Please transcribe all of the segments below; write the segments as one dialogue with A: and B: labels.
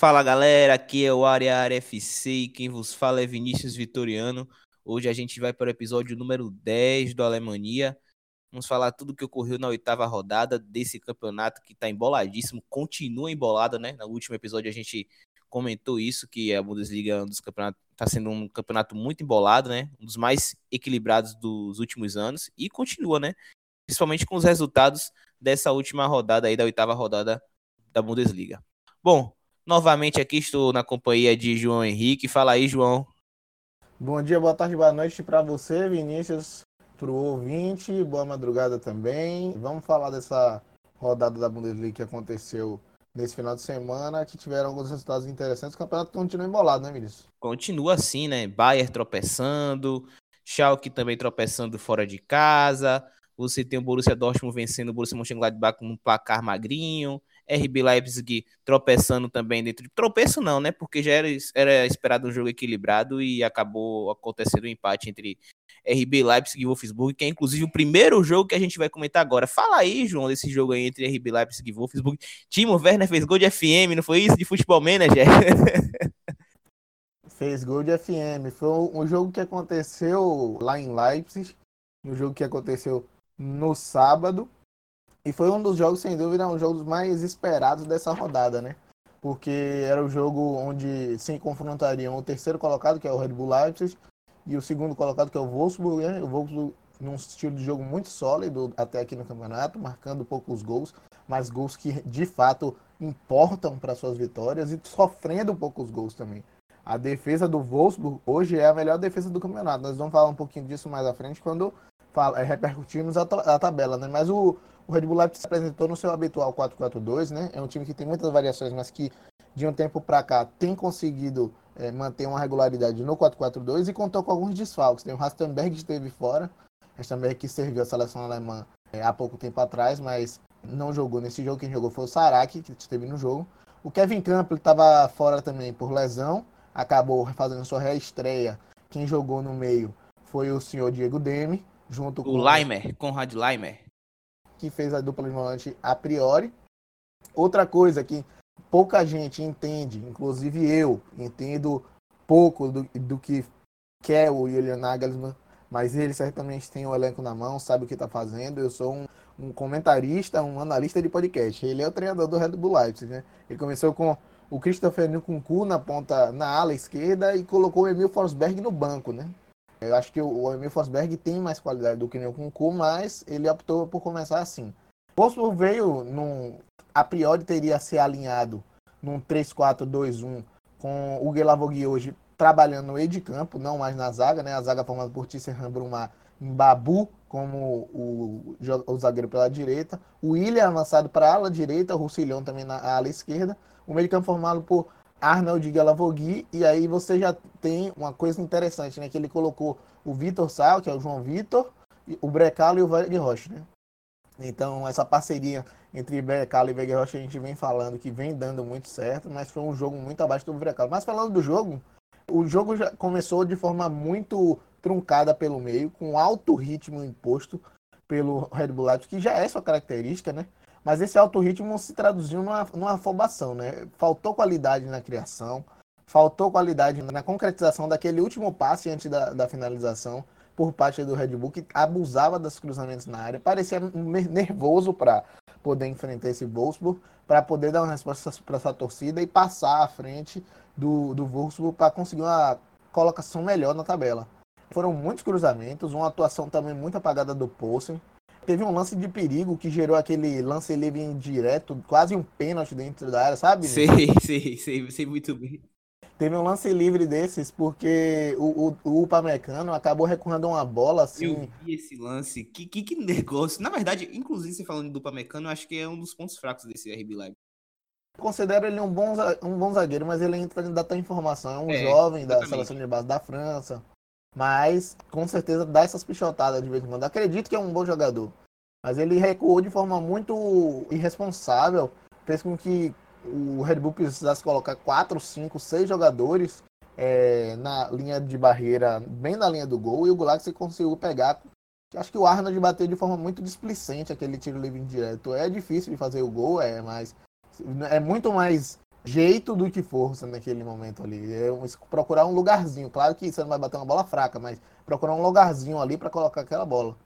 A: Fala galera, aqui é o Área FC e quem vos fala é Vinícius Vitoriano. Hoje a gente vai para o episódio número 10 do Alemanha. Vamos falar tudo o que ocorreu na oitava rodada desse campeonato que está emboladíssimo, continua embolado, né? No último episódio a gente comentou isso, que a Bundesliga é um dos campeonatos está sendo um campeonato muito embolado, né? Um dos mais equilibrados dos últimos anos e continua, né? Principalmente com os resultados dessa última rodada aí da oitava rodada da Bundesliga. Bom, novamente aqui estou na companhia de João Henrique. Fala aí, João.
B: Bom dia, boa tarde, boa noite para você, Vinícius, para o ouvinte. Boa madrugada também. Vamos falar dessa rodada da Bundesliga que aconteceu nesse final de semana, que tiveram alguns resultados interessantes. O campeonato continua embolado, né, Vinícius?
A: Continua assim, né? Bayern tropeçando, Schalke também tropeçando fora de casa. Você tem o Borussia Dortmund vencendo o Borussia Mönchengladbach com um placar magrinho. RB Leipzig tropeçando também dentro de. Tropeço não, né? Porque já era, era esperado um jogo equilibrado e acabou acontecendo um empate entre RB Leipzig e Wolfsburg, que é inclusive o primeiro jogo que a gente vai comentar agora. Fala aí, João, desse jogo aí entre RB Leipzig e Wolfsburg. Timo Werner fez gol de FM, não foi isso? De futebol manager?
B: fez gol de FM. Foi um jogo que aconteceu lá em Leipzig, um jogo que aconteceu no sábado. E foi um dos jogos, sem dúvida, um dos jogos mais esperados dessa rodada, né? Porque era o jogo onde se confrontariam o terceiro colocado, que é o Red Bull Leipzig, e o segundo colocado, que é o Wolfsburg, né? O Wolfsburg num estilo de jogo muito sólido até aqui no campeonato, marcando poucos gols, mas gols que de fato importam para suas vitórias e sofrendo poucos gols também. A defesa do Wolfsburg hoje é a melhor defesa do campeonato. Nós vamos falar um pouquinho disso mais à frente quando fala, é, repercutirmos a, a tabela, né? Mas o, o Red Bull Leipzig se apresentou no seu habitual 4-4-2, né? É um time que tem muitas variações, mas que de um tempo para cá tem conseguido é, manter uma regularidade no 4-4-2 e contou com alguns desfalques. Tem o Rastenberg que esteve fora, Rastenberg que serviu a seleção alemã é, há pouco tempo atrás, mas não jogou nesse jogo. Quem jogou foi o Saraki, que esteve no jogo. O Kevin Campbell estava fora também por lesão, acabou fazendo sua reestreia. Quem jogou no meio foi o senhor Diego Demi, junto
A: o
B: com
A: o Leimer, Conrad Leimer
B: que fez a dupla de volante a priori. Outra coisa que pouca gente entende, inclusive eu, entendo pouco do, do que quer o Julian Nagelsmann, mas ele certamente tem o elenco na mão, sabe o que está fazendo. Eu sou um, um, comentarista, um analista de podcast. Ele é o treinador do Red Bull Leipzig, né? Ele começou com o Christopher Nkunku na ponta, na ala esquerda e colocou o Emil Forsberg no banco, né? Eu acho que o Emil Forsberg tem mais qualidade do que o Kunku, mas ele optou por começar assim. Wolfsburg veio num. A priori teria se alinhado num 3-4-2-1 com o Guelavogui hoje trabalhando no meio de campo, não mais na zaga, né? A zaga formada por Tisserand Brumar em Babu como o, o, zagueiro pela direita, o William avançado para a ala direita, o Roussillon também na ala esquerda, o meio de campo formado por Arnold Galavogui, e aí você já tem uma coisa interessante, né? Que ele colocou o Vitor Sal, que é o João Vitor, o Brecalo e o Wegner Rocha, né? Então, essa parceria entre Brecalo e Wegner Rocha a gente vem falando que vem dando muito certo, mas foi um jogo muito abaixo do Brecalo. Mas falando do jogo, o jogo já começou de forma muito truncada pelo meio, com alto ritmo imposto pelo Red Bull Leipzig, que já é sua característica, né? Mas esse alto ritmo se traduziu numa, numa afobação, né? Faltou qualidade na criação, faltou qualidade na concretização daquele último passe antes da, da finalização por parte do Red Bull, que abusava dos cruzamentos na área, parecia nervoso para poder enfrentar esse Wolfsburg, para poder dar uma resposta para essa torcida e passar à frente do, do Wolfsburg para conseguir uma colocação melhor na tabela. Foram muitos cruzamentos, uma atuação também muito apagada do Poulsen, teve um lance de perigo que gerou aquele lance livre direto, quase um pênalti dentro da área, sabe?
A: Sei, sei, sei, sei muito bem.
B: Teve um lance livre desses porque o, o, o Upamecano acabou recorrendo uma bola assim.
A: Eu vi esse lance. Que, que, que negócio. Na verdade, inclusive você falando do Upamecano, eu acho que é um dos pontos fracos desse RB Live.
B: Considero ele um bom, um bom zagueiro, mas ele entra em data informação. É um é, jovem exatamente. da seleção de base da França. Mas com certeza dá essas pichotadas de vez em quando. Acredito que é um bom jogador. Mas ele recuou de forma muito irresponsável. Fez com que o Red Bull precisasse colocar 4, 5, 6 jogadores é, na linha de barreira, bem na linha do gol. E o Gulaxi conseguiu pegar. Acho que o Arnold bateu de forma muito displicente aquele tiro livre direto. É difícil de fazer o gol, é, mas é muito mais jeito do que força naquele momento ali. É um, procurar um lugarzinho. Claro que você não vai bater uma bola fraca, mas procurar um lugarzinho ali para colocar aquela bola.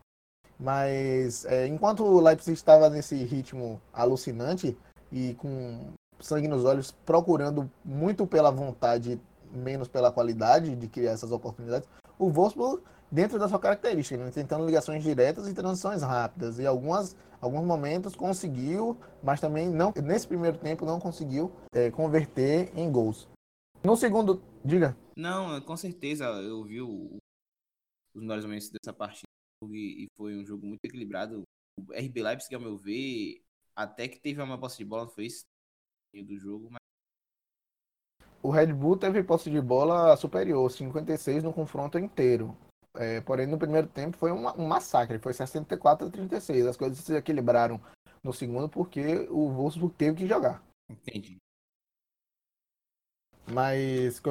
B: Mas é, enquanto o Leipzig estava nesse ritmo alucinante e com sangue nos olhos, procurando muito pela vontade, menos pela qualidade de criar essas oportunidades, o Wolfsburg, dentro da sua característica, né, tentando ligações diretas e transições rápidas. E algumas, alguns momentos conseguiu, mas também não nesse primeiro tempo não conseguiu é, converter em gols. No segundo, diga.
A: Não, com certeza eu vi o, os melhores momentos dessa partida e foi um jogo muito equilibrado. O RB Leipzig, ao meu ver, até que teve uma posse de bola, foi isso do jogo, mas...
B: O Red Bull teve posse de bola superior, 56 no confronto inteiro. É, porém, no primeiro tempo foi um, um, massacre, foi 64 a 36. As coisas se equilibraram no segundo porque o Wolfsburg teve que jogar.
A: Entendi.
B: Mas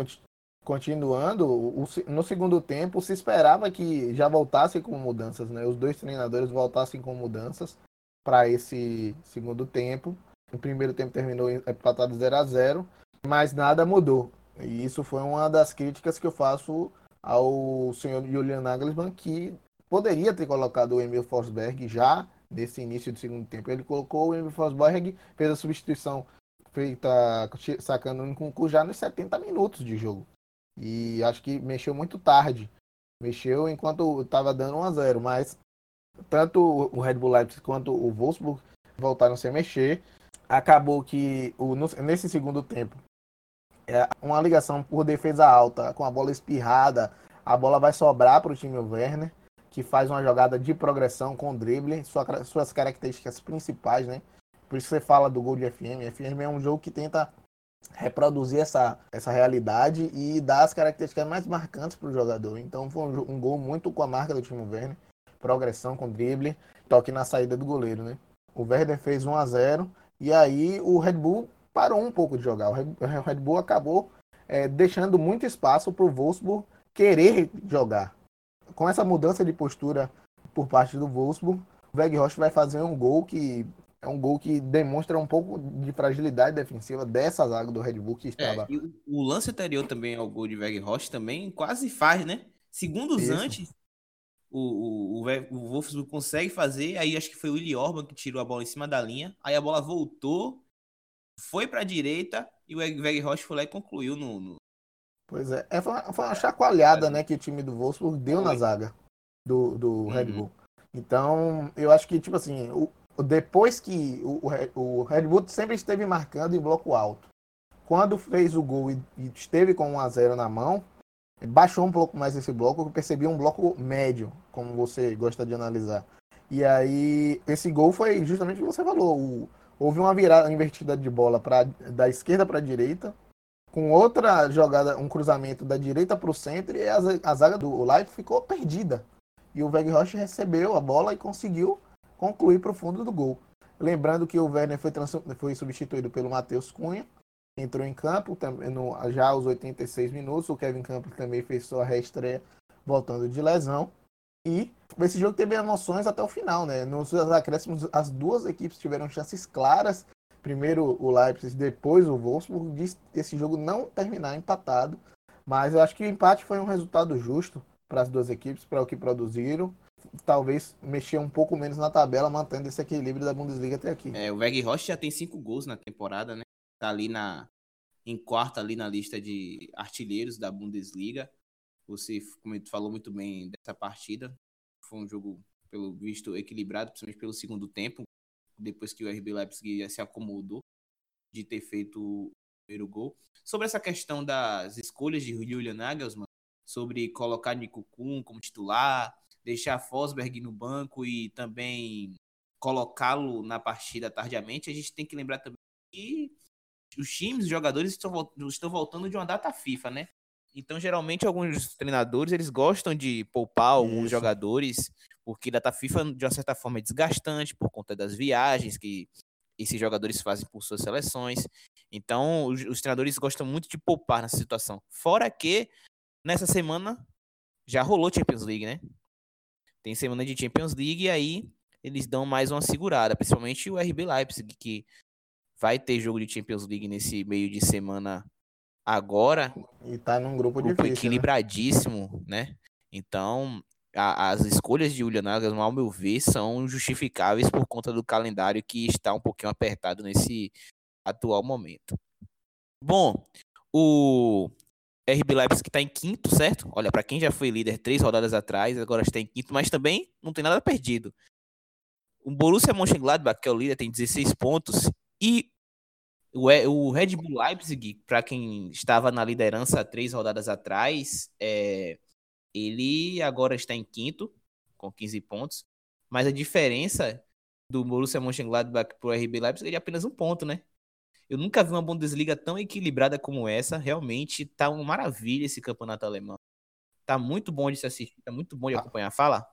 B: continuando, o, no segundo tempo se esperava que já voltassem com mudanças, né? Os dois treinadores voltassem com mudanças para esse segundo tempo. O primeiro tempo terminou empatado 0 a 0 mas nada mudou. E isso foi uma das críticas que eu faço ao senhor Julian Nagelsmann, que poderia ter colocado o Emil Forsberg já nesse início do segundo tempo. Ele colocou o Emil Forsberg, fez a substituição feita sacando um concurso já nos 70 minutos de jogo. E acho que mexeu muito tarde. Mexeu enquanto estava dando 1 a 0 mas tanto o Red Bull Leipzig quanto o Wolfsburg voltaram sem mexer. Acabou que o, nesse segundo tempo, uma ligação por defesa alta, com a bola espirrada, a bola vai sobrar para o time Werner, que faz uma jogada de progressão com drible, sua, suas características principais, né? Por isso você fala do gol de FM. FM é um jogo que tenta reproduzir essa, essa realidade e dar as características mais marcantes para o jogador. Então foi um, um, gol muito com a marca do time Werner, progressão com drible, toque na saída do goleiro, né? O Werner fez 1 a 0 e aí o Red Bull parou um pouco de jogar. O Red Bull acabou é, deixando muito espaço para o Wolfsburg querer jogar. Com essa mudança de postura por parte do Wolfsburg, o Weghorst vai fazer um gol que é um gol que demonstra um pouco de fragilidade defensiva dessa zaga do Red Bull que é, estava.
A: É, o, o, lance anterior também ao gol de Weghorst também quase faz, né? Segundos Isso. antes, o, o, o Wolfsburg consegue fazer, aí acho que foi o Willi Orban que tirou a bola em cima da linha, aí a bola voltou, foi para a direita e o Weghorst foi lá e concluiu no, no...
B: Pois é, é foi, uma, foi uma chacoalhada, né, que o time do Wolfsburg deu foi. na zaga do, do uhum. Red Bull. Então, eu acho que, tipo assim, o, depois que o, o Red Bull sempre esteve marcando em bloco alto. Quando fez o gol e, e esteve com 1 a 0 na mão, baixou um pouco mais esse bloco, eu percebi um bloco médio, como você gosta de analisar. E aí, esse gol foi justamente o que você falou. O, houve uma virada invertida de bola pra, da esquerda para a direita, com outra jogada, um cruzamento da direita para o centro, e a, a zaga do Light ficou perdida. E o Weghorst recebeu a bola e conseguiu concluir para o fundo do gol. Lembrando que o Werner foi, foi substituído pelo Matheus Cunha, entrou em campo no, já aos 86 minutos. O Kevin Campos também fez sua reestreia voltando de lesão. E esse jogo teve emoções até o final, né? Nos acréscimos, as duas equipes tiveram chances claras. Primeiro o Leipzig, depois o Wolfsburg. Esse jogo não terminar empatado. Mas eu acho que o empate foi um resultado justo para as duas equipes, para o que produziram talvez mexer um pouco menos na tabela, mantendo esse equilíbrio da Bundesliga até aqui.
A: É, o Weg Rocha já tem cinco gols na temporada, né? Tá ali na em quarto ali na lista de artilheiros da Bundesliga. Você falou muito bem dessa partida. Foi um jogo pelo visto equilibrado, principalmente pelo segundo tempo, depois que o RB Leipzig se acomodou de ter feito o primeiro gol. Sobre essa questão das escolhas de Julian Nagelsmann, sobre colocar Nico Kuhn como titular, deixar Fosberg no banco e também colocá-lo na partida tardiamente, a gente tem que lembrar também que os times, os jogadores estão voltando de uma data FIFA, né? Então, geralmente, alguns treinadores eles gostam de poupar alguns Isso. jogadores, porque data FIFA, de uma certa forma, é desgastante por conta das viagens que esses jogadores fazem por suas seleções. Então, os, os treinadores gostam muito de poupar nessa situação. Fora que, nessa semana, já rolou Champions League, né? tem semana de Champions League e aí eles dão mais uma segurada, principalmente o RB Leipzig, que vai ter jogo de Champions League nesse meio de semana agora.
B: E tá num grupo,
A: grupo
B: difícil, né?
A: equilibradíssimo, né? né? Então, a, as escolhas de Julian Nagelsmann, ao meu ver, são justificáveis por conta do calendário que está um pouquinho apertado nesse atual momento. Bom, o RB Leipzig está em quinto, certo? Olha, para quem já foi líder três rodadas atrás, agora está em quinto, mas também não tem nada perdido. O Borussia Mönchengladbach, que é o líder, tem 16 pontos e o, o Red Bull Leipzig, para quem estava na liderança três rodadas atrás, é, ele agora está em quinto, com 15 pontos, mas a diferença do Borussia Mönchengladbach para o RB Leipzig é de apenas um ponto, né? Eu nunca vi uma Bundesliga tão equilibrada como essa. Realmente tá uma maravilha esse campeonato alemão. Tá muito bom de se assistir, tá muito bom de acompanhar. Fala.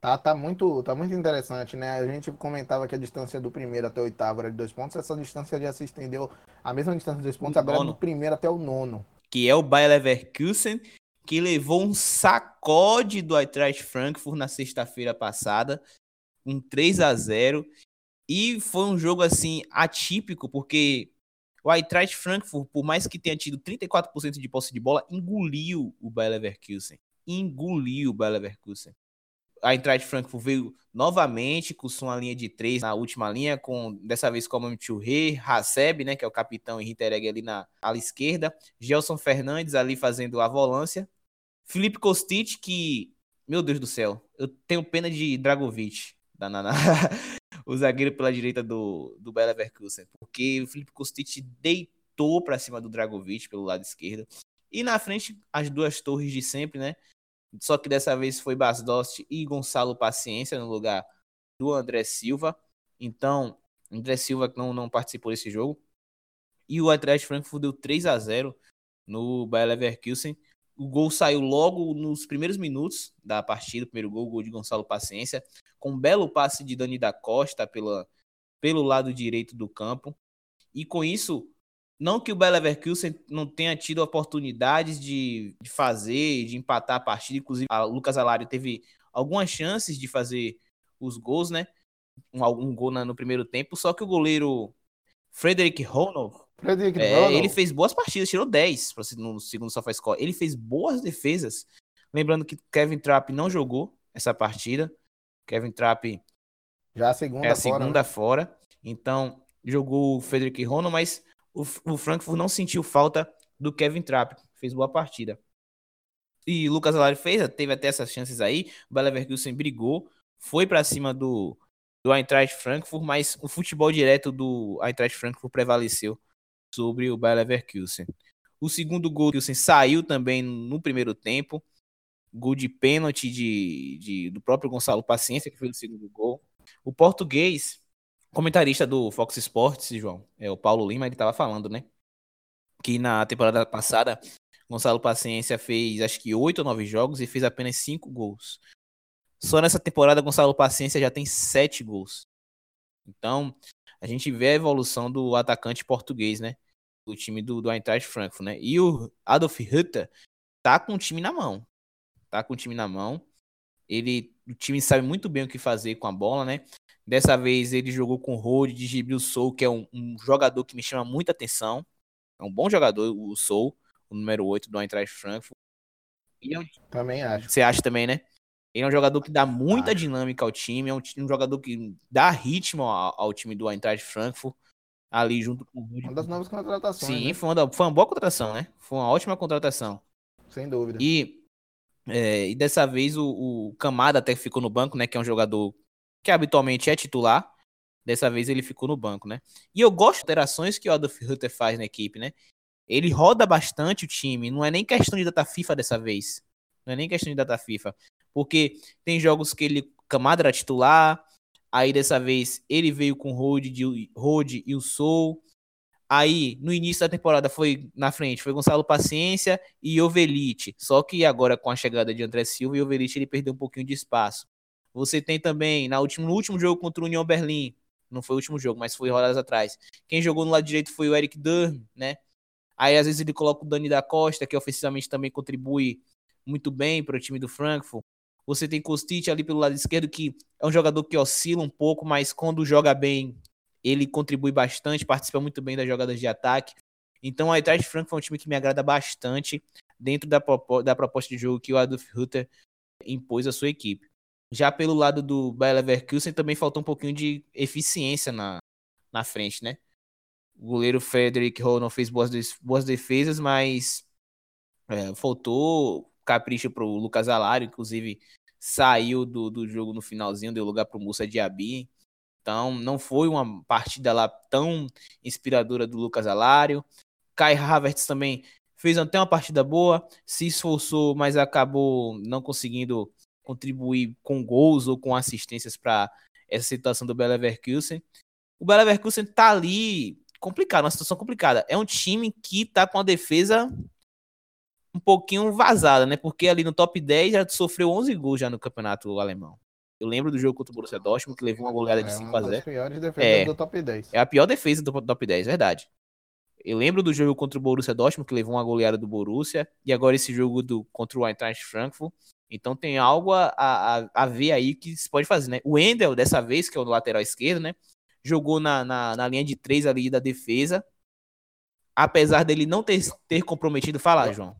B: Tá, tá muito, tá muito interessante, né? A gente comentava que a distância do primeiro até o oitavo era de dois pontos. Essa distância já se estendeu a mesma distância de dois pontos, o agora é do primeiro até o nono.
A: Que é o Bayer Leverkusen, que levou um sacode do Eintracht Frankfurt na sexta-feira passada, um 3 a 0 e foi um jogo assim atípico, porque o Eintracht Frankfurt, por mais que tenha tido 34% de posse de bola, engoliu o Bayer Leverkusen. Engoliu o Bayer Leverkusen. A Eintracht Frankfurt veio novamente com sua linha de três na última linha, com dessa vez com o Churré, Haseb, né, que é o capitão e Hintereg ali na ala esquerda, Gelson Fernandes ali fazendo a volância, Felipe Kostic, que, meu Deus do céu, eu tenho pena de Dragovic, da, na, na, o zagueiro pela direita do, do Bayer Leverkusen, porque o Felipe Kostic deitou para cima do Dragovic pelo lado esquerdo. E na frente, as duas torres de sempre, né? Só que dessa vez foi Basdost e Gonçalo Paciência no lugar do André Silva. Então, André Silva não, não participou desse jogo. E o Atlético Frankfurt deu 3 a 0 no Bayer Leverkusen. O gol saiu logo nos primeiros minutos da partida, o primeiro gol, gol de Gonçalo Paciência, com um belo passe de Dani da Costa pela, pelo lado direito do campo. E com isso, não que o Bayer Leverkusen não tenha tido oportunidades de, de fazer, de empatar a partida, inclusive o Lucas Alário teve algumas chances de fazer os gols, né? Um, um gol no primeiro tempo, só que o goleiro Frederick Ronald
B: Frederick
A: é, ele fez boas partidas, tirou 10 no segundo SofaScore. Ele fez boas defesas. Lembrando que Kevin Trapp não jogou essa partida. Kevin Trapp
B: já a segunda
A: é a
B: fora,
A: segunda né? fora. Então, jogou o Frederick Ronald, mas o, o Frankfurt não sentiu falta do Kevin Trapp. Fez boa partida. E Lucas Alari fez, teve até essas chances aí. O Bayer Leverkusen brigou, foi para cima do, do Eintracht Frankfurt, mas o futebol direto do Eintracht Frankfurt prevaleceu sobre o Bayer Leverkusen. O segundo gol do saiu também no primeiro tempo. Gol de pênalti de, de, do próprio Gonçalo Paciência, que fez o segundo gol. O português, comentarista do Fox Sports, João, é o Paulo Lima, ele estava falando, né? Que na temporada passada, Gonçalo Paciência fez acho que oito ou nove jogos e fez apenas cinco gols. Só nessa temporada, Gonçalo Paciência já tem sete gols. Então, a gente vê a evolução do atacante português, né? Do time do, do Eintracht Frankfurt, né? E o Adolf Hitler tá com o time na mão. Tá com o time na mão. Ele, o time sabe muito bem o que fazer com a bola, né? Dessa vez ele jogou com o Rode de Gibril Sou, que é um, um, jogador que me chama muita atenção. É um bom jogador, o Sou, o número 8 do Eintracht Frankfurt.
B: Eu, também acho.
A: Você acha também, né? Ele é um jogador que dá muita Acho. dinâmica ao time, é um, um, jogador que dá ritmo ao, ao, time do Eintracht Frankfurt, ali junto com o
B: Rudy. Uma das novas contratações.
A: Sim,
B: né?
A: foi, uma, foi uma boa contratação, né? Foi uma ótima contratação.
B: Sem dúvida.
A: E, é, e dessa vez o, o Camada até ficou no banco, né? Que é um jogador que habitualmente é titular. Dessa vez ele ficou no banco, né? E eu gosto das alterações que o Adolf Hutter faz na equipe, né? Ele roda bastante o time, não é nem questão de data FIFA dessa vez. Não é nem questão de data FIFA. Porque tem jogos que ele, Camada era titular, aí dessa vez ele veio com Rode, Rode e o Soul. Aí, no início da temporada, foi na frente, foi Gonçalo Paciência e Ovelite. Só que agora, com a chegada de André Silva e Ovelite, ele perdeu um pouquinho de espaço. Você tem também, na último, no último jogo contra o União Berlim, não foi o último jogo, mas foi rodadas atrás. Quem jogou no lado direito foi o Eric Durm, né? Aí, às vezes, ele coloca o Dani da Costa, que ofensivamente também contribui muito bem para o time do Frankfurt. Você tem Kostic ali pelo lado esquerdo, que é um jogador que oscila um pouco, mas quando joga bem, ele contribui bastante, participa muito bem das jogadas de ataque. Então, a Eintracht Frankfurt é um time que me agrada bastante dentro da, da proposta de jogo que o Adolf Hutter impôs à sua equipe. Já pelo lado do Bayer Leverkusen também faltou um pouquinho de eficiência na, na frente, né? O goleiro Frederick Hall não fez boas, boas defesas, mas é, faltou capricho para o Lucas Alário, inclusive saiu do, do jogo no finalzinho, deu lugar para o Musa Diaby. Então, não foi uma partida lá tão inspiradora do Lucas Alário. Kai Havertz também fez até uma partida boa, se esforçou, mas acabou não conseguindo contribuir com gols ou com assistências para essa situação do Bayer Leverkusen. O Bayer Leverkusen tá ali complicado, uma situação complicada. É um time que tá com a defesa um pouquinho vazada, né? Porque ali no top 10 já sofreu 11 gols já no campeonato alemão. Eu lembro do jogo contra o Borussia Dortmund que levou uma goleada de é 5 a 0.
B: É, do top 10.
A: É a pior defesa do top 10, verdade. Eu lembro do jogo contra o Borussia Dortmund, que levou uma goleada do Borussia, e agora esse jogo do, contra o Eintracht Frankfurt. Então tem algo a, a, a ver aí que se pode fazer, né? O Endel, dessa vez, que é o lateral esquerdo, né? Jogou na, na, na linha de três ali da defesa. Apesar dele não ter, ter comprometido. Falar, João.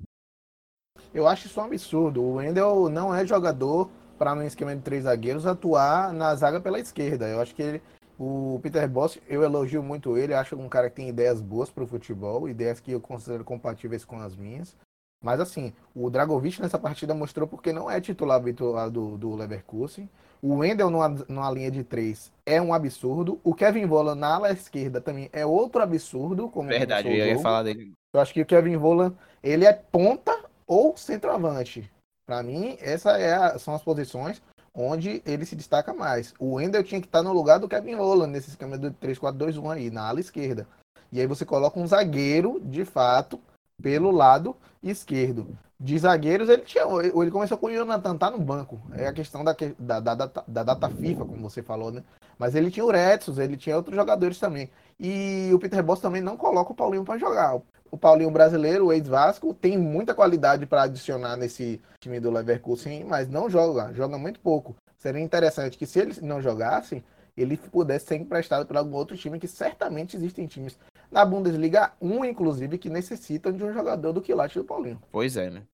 B: Eu acho isso um absurdo. O Wendel não é jogador para, no esquema de três zagueiros, atuar na zaga pela esquerda. Eu acho que ele, o Peter Boss, eu elogio muito ele, acho um cara que tem ideias boas para o futebol, ideias que eu considero compatíveis com as minhas. Mas assim, o Dragovic nessa partida mostrou porque não é titular habitual do, do Leverkusen. O Wendel numa, numa linha de três é um absurdo. O Kevin Volan na ala esquerda também é outro absurdo. Como
A: Verdade, eu ia falar dele.
B: Eu acho que o Kevin Volan, ele é ponta ou centroavante. Para mim, essas é são as posições onde ele se destaca mais. O Wendel tinha que estar no lugar do Kevin Holland nesse esquema do 3-4-2-1 aí, na ala esquerda. E aí você coloca um zagueiro, de fato, pelo lado esquerdo. De zagueiros, ele tinha. Ele começou com o Jonathan tá no banco. É a questão da, da, da, da data FIFA, como você falou, né? Mas ele tinha o Retsos, ele tinha outros jogadores também. E o Peter Boss também não coloca o Paulinho para jogar o Paulinho brasileiro, o ex-Vasco, tem muita qualidade para adicionar nesse time do Leverkusen, mas não joga, joga muito pouco. Seria interessante que se ele não jogasse, ele pudesse ser emprestado para algum outro time, que certamente existem times na Bundesliga 1, inclusive, que necessitam de um jogador do quilate do Paulinho.
A: Pois é, né?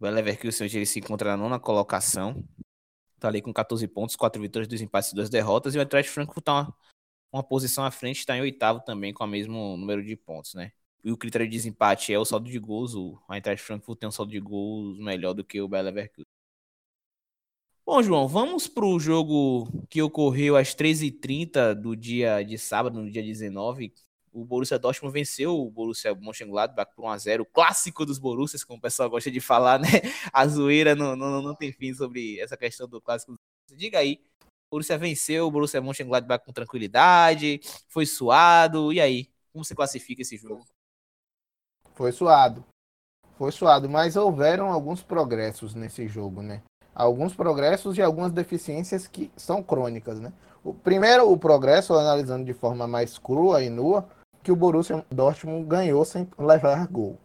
A: O Leverkusen hoje ele se encontra na nona colocação, tá ali com 14 pontos, 4 vitórias, 2 empates e 2 derrotas, e o Eintracht Frankfurt tá uma, uma posição à frente, está em oitavo também, com o mesmo número de pontos, né? E o critério de desempate é o saldo de gols, o Eintracht Frankfurt tem um saldo de gols melhor do que o Bayer Leverkusen. Bom, João, vamos para o jogo que ocorreu às 13h30 do dia de sábado, no dia 19. O Borussia Dortmund venceu o Borussia Mönchengladbach por 1x0, clássico dos Borussias, como o pessoal gosta de falar, né? A zoeira não, não, não tem fim sobre essa questão do clássico. Diga aí, o Borussia venceu o Borussia Mönchengladbach com tranquilidade, foi suado, e aí? Como você classifica esse jogo?
B: Foi suado. Foi suado, mas houveram alguns progressos nesse jogo, né? Alguns progressos e algumas deficiências que são crônicas, né? O primeiro, o progresso, analisando de forma mais crua e nua, que o Borussia Dortmund ganhou sem levar gol.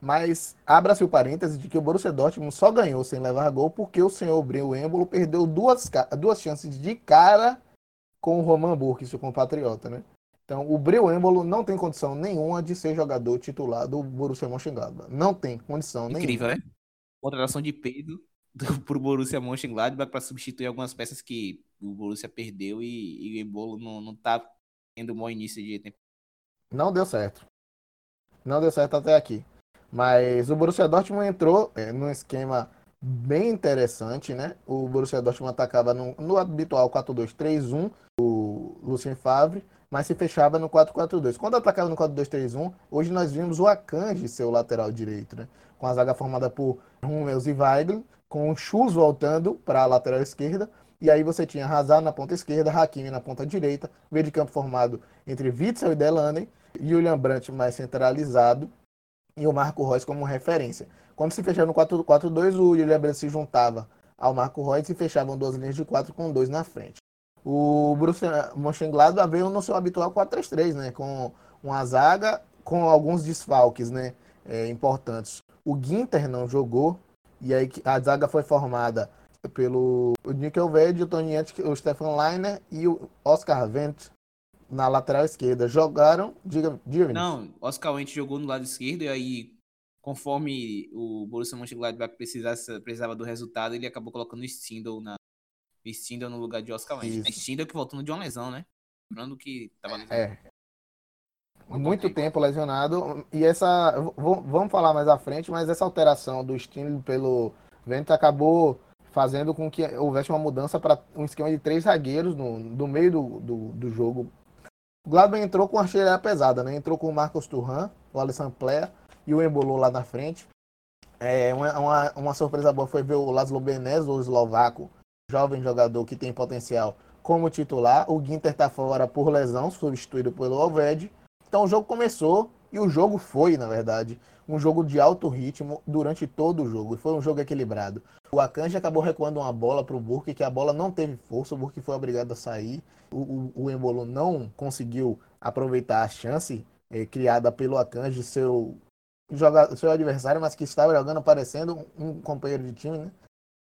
B: Mas abra-se o parêntese de que o Borussia Dortmund só ganhou sem levar gol porque o senhor Breu Embolo perdeu duas, duas chances de cara com o Roman Burke, seu compatriota, né? Então, o Breu Embolo não tem condição nenhuma de ser jogador titular do Borussia Mönchengladbach. Não tem condição
A: Incrível, nenhuma. né? Contratação de peso para o Borussia Mönchengladbach para substituir algumas peças que o Borussia perdeu e, e o Embolo não, não tá tendo um bom início de tempo.
B: Não deu certo. Não deu certo até aqui. Mas o Borussia Dortmund entrou é, num esquema bem interessante, né? O Borussia Dortmund atacava no, no habitual 4-2-3-1, o Lucien Favre, mas se fechava no 4-4-2. Quando atacava no 4-2-3-1, hoje nós vimos o Akanji ser o lateral direito, né? com a zaga formada por Hummels e Weigl, com o Schulz voltando para a lateral esquerda, e aí você tinha Hazard na ponta esquerda, Hakimi na ponta direita, meio de campo formado entre Witzel e Delaney, Julian Brandt mais centralizado, e o Marco Reus como referência. Quando se fechava no 4-4-2, o Julian Brandt se juntava ao Marco Reus e fechavam duas linhas de quatro com dois na frente. O Borussia Mönchengladbach veio no seu habitual 4-3-3, né? Com uma zaga com alguns desfalques, né? É, importantes. O Ginter não jogou e aí a zaga foi formada pelo Nickelved, o Tony o Stefan Leiner e o Oscar Wendt. na lateral esquerda. Jogaram. Diga, diga
A: Não, Oscar Wendt jogou no lado esquerdo e aí, conforme o Borussia Mönchengladbach precisasse, precisava do resultado, ele acabou colocando o Stindl na. Stindl no lugar de Oscar Wendt. Stindl que voltando de uma lesão, né? Lembrando que tava
B: lesionado. É. Muito tempo lesionado. E essa. Vamos falar mais à frente, mas essa alteração do Stindl pelo Vento acabou fazendo com que houvesse uma mudança para um esquema de três zagueiros no, no meio do, do, do jogo. O Gladbach entrou com a artilharia pesada, né? Entrou com o Marcos Turran, o Alessandro Plea e o Embolo lá na frente. É, uma, uma, uma, surpresa boa foi ver o Laszlo Benez, o eslovaco, jovem jogador que tem potencial, como titular. O Ginter está fora por lesão, substituído pelo Oved. Então o jogo começou e o jogo foi, na verdade, um jogo de alto ritmo durante todo o jogo. Foi um jogo equilibrado. O Akanji acabou recuando uma bola para o Burke, que a bola não teve força, o Burke foi obrigado a sair. O, o, o Embolo não conseguiu aproveitar a chance eh, criada pelo Akanji, seu, joga, seu adversário, mas que estava jogando parecendo um companheiro de time. Né?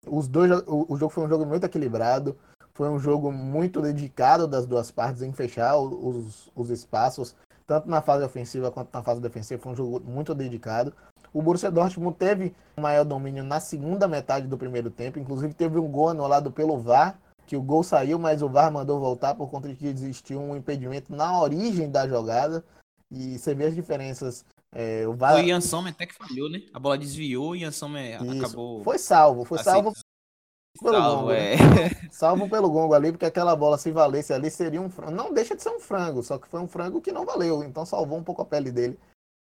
B: Os dois, o, o jogo foi um jogo muito equilibrado, foi um jogo muito dedicado das duas partes em fechar os, os espaços tanto na fase ofensiva quanto na fase defensiva. Foi um jogo muito dedicado. O Borussia Dortmund teve maior domínio na segunda metade do primeiro tempo. Inclusive teve um gol anulado pelo VAR, que o gol saiu, mas o VAR mandou voltar por conta de que existiu um impedimento na origem da jogada. E você vê as diferenças. É, o VAR...
A: O Ian Sommer até que falhou, né? A bola desviou e Ian Sommer acabou...
B: Foi salvo, foi salvo pelo Salvo, gongo, né? é. né? Salvo pelo gongo ali, porque aquela bola, se valesse ali, seria um frango. Não deixa de ser um frango, só que foi um frango que não valeu. Então salvou um pouco a pele dele.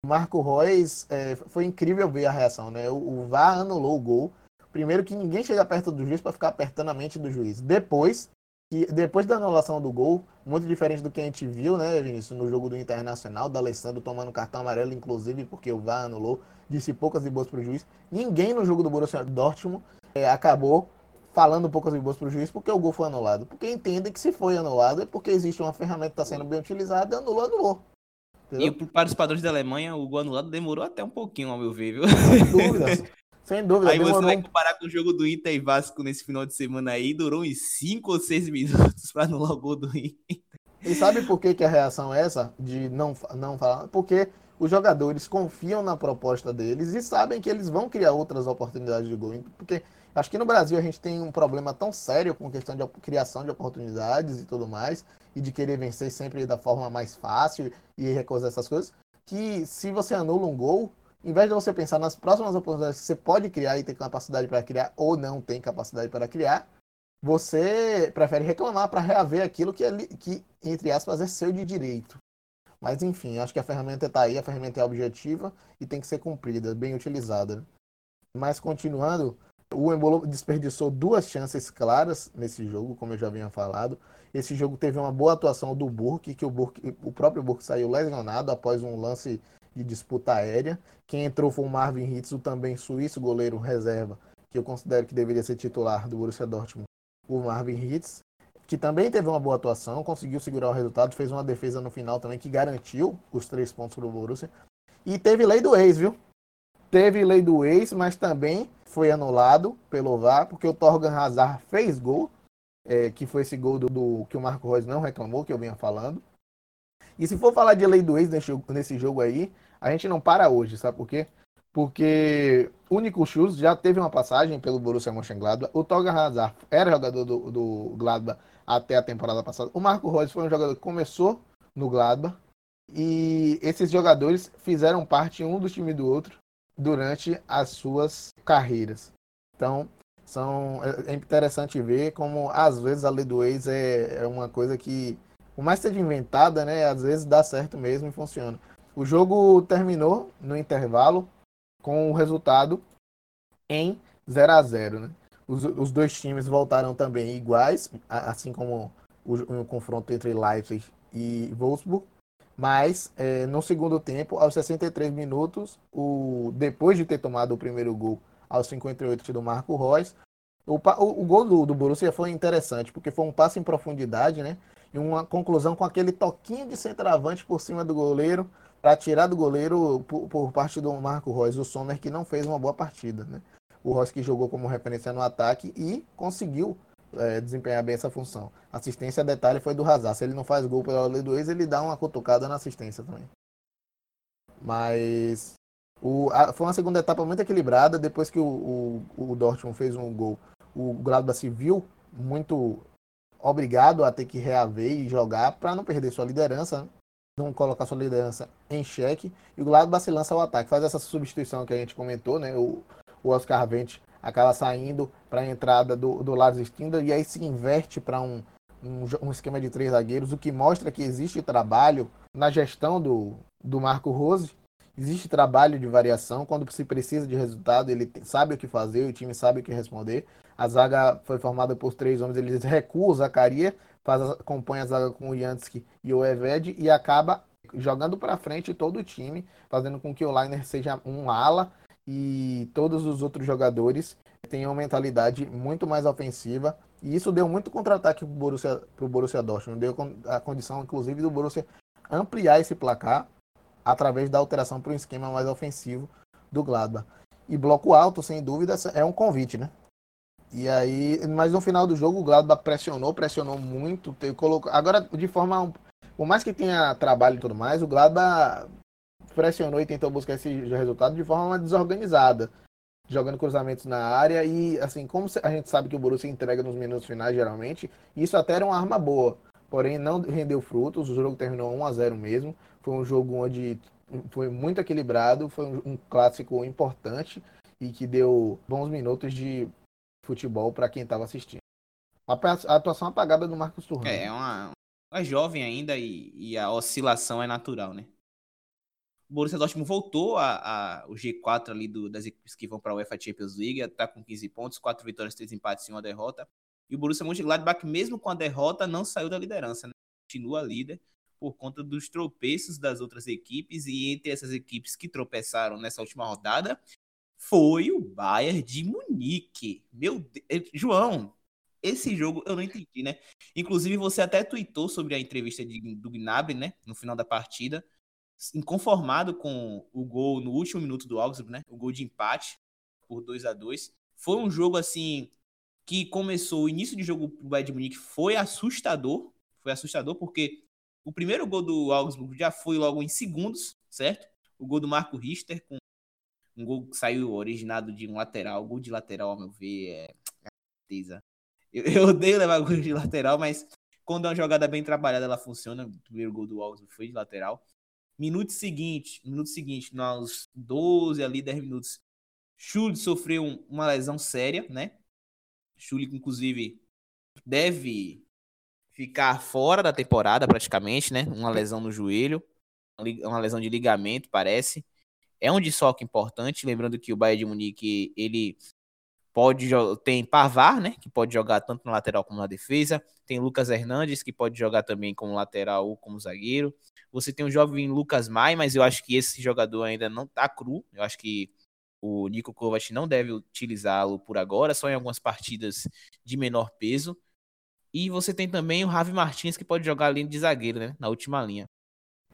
B: Marco Reus, é, foi incrível ver a reação, né? O, o VAR anulou o gol. Primeiro que ninguém chega perto do juiz para ficar apertando a mente do juiz. Depois, que, depois da anulação do gol, muito diferente do que a gente viu, né, Vinícius, no jogo do Internacional, da Alessandro tomando cartão amarelo, inclusive porque o VAR anulou, disse poucas e boas para o juiz. Ninguém no jogo do Borussia Dortmund é, acabou falando um pouco as boas para o juiz, porque o gol foi anulado. Porque entendem que se foi anulado é porque existe uma ferramenta que está sendo bem utilizada, anulou, anulou.
A: Entendeu? E para os padrões da Alemanha, o gol anulado demorou até um pouquinho, ao meu ver, viu?
B: Sem dúvida. Sem dúvida.
A: Aí demorou... você vai comparar com o jogo do Inter e Vasco nesse final de semana aí, durou uns 5 ou 6 minutos para anular o gol do Inter.
B: E sabe por que, que a reação é essa? De não, não falar? Porque os jogadores confiam na proposta deles e sabem que eles vão criar outras oportunidades de gol. Porque Acho que no Brasil a gente tem um problema tão sério com questão de criação de oportunidades e tudo mais, e de querer vencer sempre da forma mais fácil e recusar essas coisas, que se você anula um gol, em vez de você pensar nas próximas oportunidades que você pode criar e ter capacidade para criar, ou não tem capacidade para criar, você prefere reclamar para reaver aquilo que, é, que, entre aspas, é seu de direito. Mas enfim, acho que a ferramenta está aí, a ferramenta é objetiva e tem que ser cumprida, bem utilizada. Mas continuando, o Embolo desperdiçou duas chances claras nesse jogo, como eu já havia falado. Esse jogo teve uma boa atuação do Burke, que o, Burke, o próprio Burke saiu lesionado após um lance de disputa aérea. Quem entrou foi o Marvin Hitz, o também suíço goleiro reserva, que eu considero que deveria ser titular do Borussia Dortmund, o Marvin Hitz, que também teve uma boa atuação, conseguiu segurar o resultado, fez uma defesa no final também que garantiu os três pontos para o Borussia. E teve lei do ex, viu? Teve lei do ex, mas também foi anulado pelo VAR, porque o Torgan Hazard fez gol, é, que foi esse gol do, do, que o Marco Reus não reclamou, que eu vinha falando. E se for falar de lei do ex nesse, jogo aí, a gente não para hoje, sabe por quê? Porque o Nico Schultz já teve uma passagem pelo Borussia Mönchengladbach. O Torgan Hazard era jogador do, do Gladbach até a temporada passada. O Marco Reus foi um jogador que começou no Gladbach. E esses jogadores fizeram parte um do time do outro durante as suas carreiras. Então, são, é, é interessante ver como às vezes a lei do ex é, é uma coisa que, por mais que seja inventada, né, às vezes dá certo mesmo e funciona. O jogo terminou no intervalo com o resultado em 0 a 0 né? os, os dois times voltaram também iguais, assim como o, o confronto entre Leipzig e Wolfsburg. Mas é, no segundo tempo, aos 63 minutos, o, depois de ter tomado o primeiro gol aos 58 do Marco Reus, o, o, o gol do, do Borussia foi interessante, porque foi um passe em profundidade, né? E uma conclusão com aquele toquinho de centroavante por cima do goleiro, para tirar do goleiro por, por, parte do Marco Reus, o Sommer, que não fez uma boa partida, né? O Reus que jogou como referência no ataque e conseguiu é, desempenhar bem essa função. Assistência, detalhe, foi do Hazard. Se ele não faz gol pela lei do ex, ele dá uma cutucada na assistência também. Mas o, a, foi uma segunda etapa muito equilibrada. Depois que o, o, o Dortmund fez um gol, o Gladbach se viu muito obrigado a ter que reaver e jogar para não perder sua liderança, né? não colocar sua liderança em xeque. E o Gladbach se lança ao ataque, faz essa substituição que a gente comentou, né? O, o Oscar Vente acaba saindo para a entrada do, do Lars e aí se inverte para um, um, um, esquema de três zagueiros, o que mostra que existe trabalho na gestão do, do Marco Rose, existe trabalho de variação, quando se precisa de resultado, ele sabe o que fazer, o time sabe o que responder. A zaga foi formada por três homens, eles recuam o Zacaria, faz, compõe a zaga com o Jansky e o Eved e acaba jogando para frente todo o time, fazendo com que o Liner seja um ala e todos os outros jogadores tenham uma mentalidade muito mais ofensiva. E isso deu muito contra-ataque para o Borussia, Borussia Dortmund. Deu a condição, inclusive, do Borussia ampliar esse placar através da alteração para um esquema mais ofensivo do Gladbach. E bloco alto, sem dúvida, é um convite, né? E aí, mas no final do jogo o Gladbach pressionou, pressionou muito, colocou, agora de forma, por mais que tenha trabalho e tudo mais, o Gladbach pressionou e tentou buscar esse resultado de forma desorganizada, jogando cruzamentos na área e assim, como a gente sabe que o Borussia entrega nos minutos finais geralmente, isso até era uma arma boa, porém não rendeu frutos, o jogo terminou 1 a 0 mesmo, foi um jogo onde foi muito equilibrado, foi um, clássico importante e que deu bons minutos de futebol para quem estava assistindo. A, atuação apagada do Marcos Turner.
A: É, é uma, uma jovem ainda e, e a oscilação é natural, né? O Borussia Dortmund voltou a, a, o G4 ali do, das equipes que vão para a UEFA Champions League, está com 15 pontos, 4 vitórias, 3 empates e uma derrota. E o Borussia Mönchengladbach, mesmo com a derrota, não saiu da liderança, né? continua líder por conta dos tropeços das outras equipes e entre essas equipes que tropeçaram nessa última rodada foi o Bayern de Munique. Meu Deus, João, esse jogo eu não entendi, né? Inclusive você até tweetou sobre a entrevista de, do Gnabry, né, no final da partida, inconformado com o gol no último minuto do Augsburg, né? O gol de empate por 2 a 2 Foi um jogo assim que começou, o início de jogo do Bayern de Munique foi assustador, foi assustador porque o primeiro gol do Augsburg já foi logo em segundos, certo? O gol do Marco Richter com um gol que saiu originado de um lateral, gol de lateral, ao meu ver, é, é. Eu, eu odeio levar gol de lateral, mas quando é uma jogada bem trabalhada, ela funciona. O primeiro gol do Augsburg foi de lateral. Minuto seguinte, minuto seguinte, nos 12 ali, 10 minutos, Schultz sofreu uma lesão séria, né? Schultz, inclusive, deve ficar fora da temporada praticamente, né? Uma lesão no joelho, uma lesão de ligamento, parece. É um desfoque importante, lembrando que o Bayern de Munique, ele pode tem Pavar, né, que pode jogar tanto na lateral como na defesa, tem Lucas Hernandes que pode jogar também como lateral ou como zagueiro. Você tem o jovem Lucas Mai, mas eu acho que esse jogador ainda não tá cru. Eu acho que o Nico Kovac não deve utilizá-lo por agora, só em algumas partidas de menor peso. E você tem também o Ravi Martins, que pode jogar ali de zagueiro, né? Na última linha.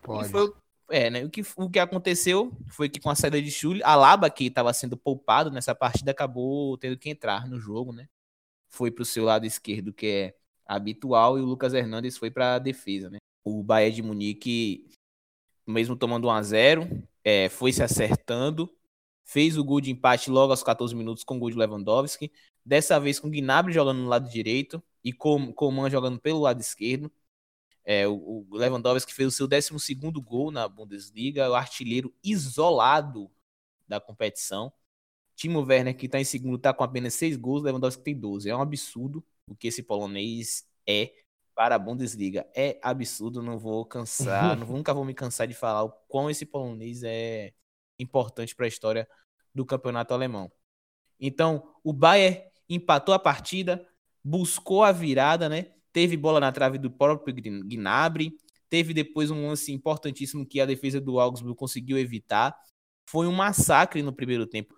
A: Pode. Foi, é, né? O que, o que aconteceu foi que com a saída de Chuli, a Laba, que estava sendo poupado nessa partida, acabou tendo que entrar no jogo, né? Foi para o seu lado esquerdo, que é habitual, e o Lucas Hernandes foi para a defesa, né? O Bayern de Munique, mesmo tomando 1 a 0 é, foi se acertando, fez o gol de empate logo aos 14 minutos com o gol de Lewandowski, dessa vez com o Gnabry jogando no lado direito e com Coman jogando pelo lado esquerdo. É, o, o Lewandowski fez o seu 12 gol na Bundesliga, o artilheiro isolado da competição. Timo Werner, que está em segundo, está com apenas 6 gols, Lewandowski tem 12. É um absurdo o que esse polonês é para a Bundesliga. É absurdo, não vou cansar, não, nunca vou me cansar de falar o quão esse polonês é importante para a história do campeonato alemão. Então, o Bayern empatou a partida, buscou a virada, né? Teve bola na trave do próprio Gnabry, teve depois um lance importantíssimo que a defesa do Augsburg conseguiu evitar. Foi um massacre no primeiro tempo.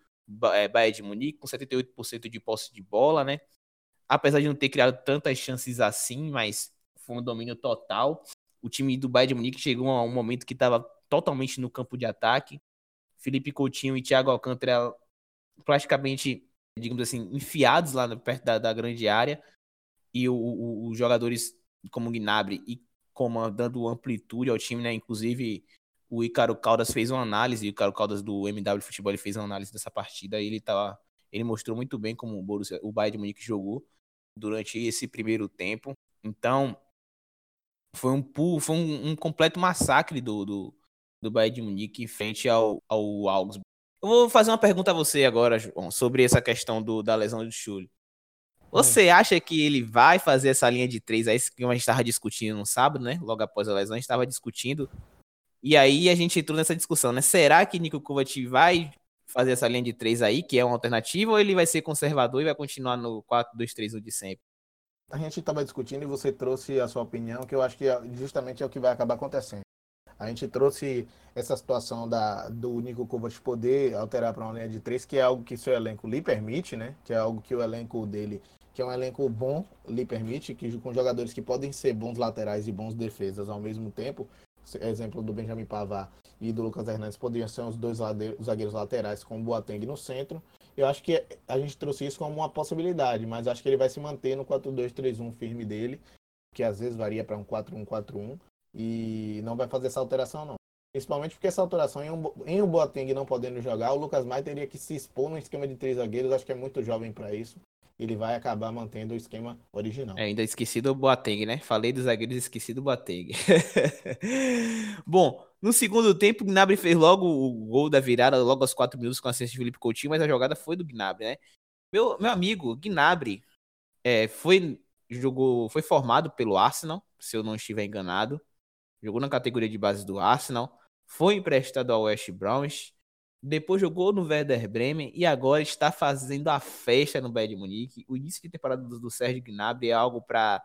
A: É, Bayern de Munique com 78% de posse de bola, né? apesar de não ter criado tantas chances assim, mas foi um domínio total. O time do Bayern de Munique chegou a um momento que estava totalmente no campo de ataque. Felipe Coutinho e Thiago Alcântara praticamente, digamos assim, enfiados lá perto da, da grande área. E os jogadores como o Gnabry e comandando amplitude ao time, né? Inclusive o Icaro Caldas fez uma análise, o Icaro Caldas do MW Futebol ele fez uma análise dessa partida e ele tá, ele mostrou muito bem como o Borussia, o Bayern de Munique jogou durante esse primeiro tempo. Então, foi um, foi um, um completo massacre do, do, do Bayern de Munique em frente ao, ao Augsburg. Eu vou fazer uma pergunta a você agora, João, sobre essa questão do, da lesão do Schulli. Você hum. acha que ele vai fazer essa linha de três aí, que a gente estava discutindo no sábado, né? Logo após a lesão, a gente estava discutindo e aí a gente entrou nessa discussão, né? Será que Nico Kovac vai fazer essa linha de três aí, que é uma alternativa, ou ele vai ser conservador e vai continuar no 4-2-3-1 de sempre?
B: A gente estava discutindo e você trouxe a sua opinião, que eu acho que é justamente é o que vai acabar acontecendo. A gente trouxe essa situação da, do Nico Kovac poder alterar para uma linha de três, que é algo que seu elenco lhe permite, né? Que é algo que o elenco dele, que é um elenco bom, lhe permite, que com jogadores que podem ser bons laterais e bons defesas ao mesmo tempo, exemplo do Benjamin Pavard e do Lucas Hernandes, poderiam ser os dois zagueiros laterais com o Boateng no centro. Eu acho que a gente trouxe isso como uma possibilidade, mas acho que ele vai se manter no 4-2-3-1 firme dele, que às vezes varia para um 4-1-4-1, e não vai fazer essa alteração não. Principalmente porque essa alteração em um, em um Boateng não podendo jogar, o Lucas Maia teria que se expor no esquema de três zagueiros, acho que é muito jovem para isso ele vai acabar mantendo o esquema original.
A: É, ainda esqueci do Boateng, né? Falei dos zagueiros, esqueci do Boateng. Bom, no segundo tempo, o Gnabry fez logo o gol da virada, logo aos quatro minutos com a assistência de Felipe Coutinho, mas a jogada foi do Gnabry, né? Meu, meu amigo, Gnabry é, foi, jogou, foi formado pelo Arsenal, se eu não estiver enganado. Jogou na categoria de base do Arsenal. Foi emprestado ao West Bromwich depois jogou no Werder Bremen e agora está fazendo a festa no Bayern de Munique. O início de temporada do, do Sérgio Gnabry é algo para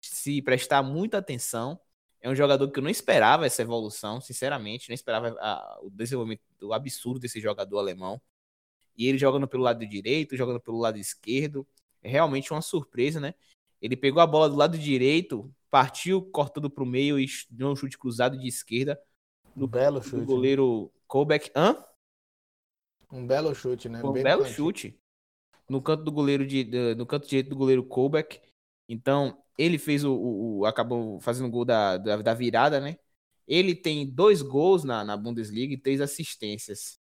A: se prestar muita atenção. É um jogador que eu não esperava essa evolução, sinceramente, não esperava a, o desenvolvimento o absurdo desse jogador alemão. E ele jogando pelo lado direito, jogando pelo lado esquerdo, é realmente uma surpresa, né? Ele pegou a bola do lado direito, partiu cortando para o meio e deu um chute cruzado de esquerda.
B: No belo chute. Do
A: goleiro Kobeck. Hã?
B: Um belo chute, né?
A: Um Bem belo chute. No canto do goleiro de, no canto direito do goleiro Colbeck. Então, ele fez o, o, o acabou fazendo o gol da, da, da, virada, né? Ele tem dois gols na, na Bundesliga e três assistências.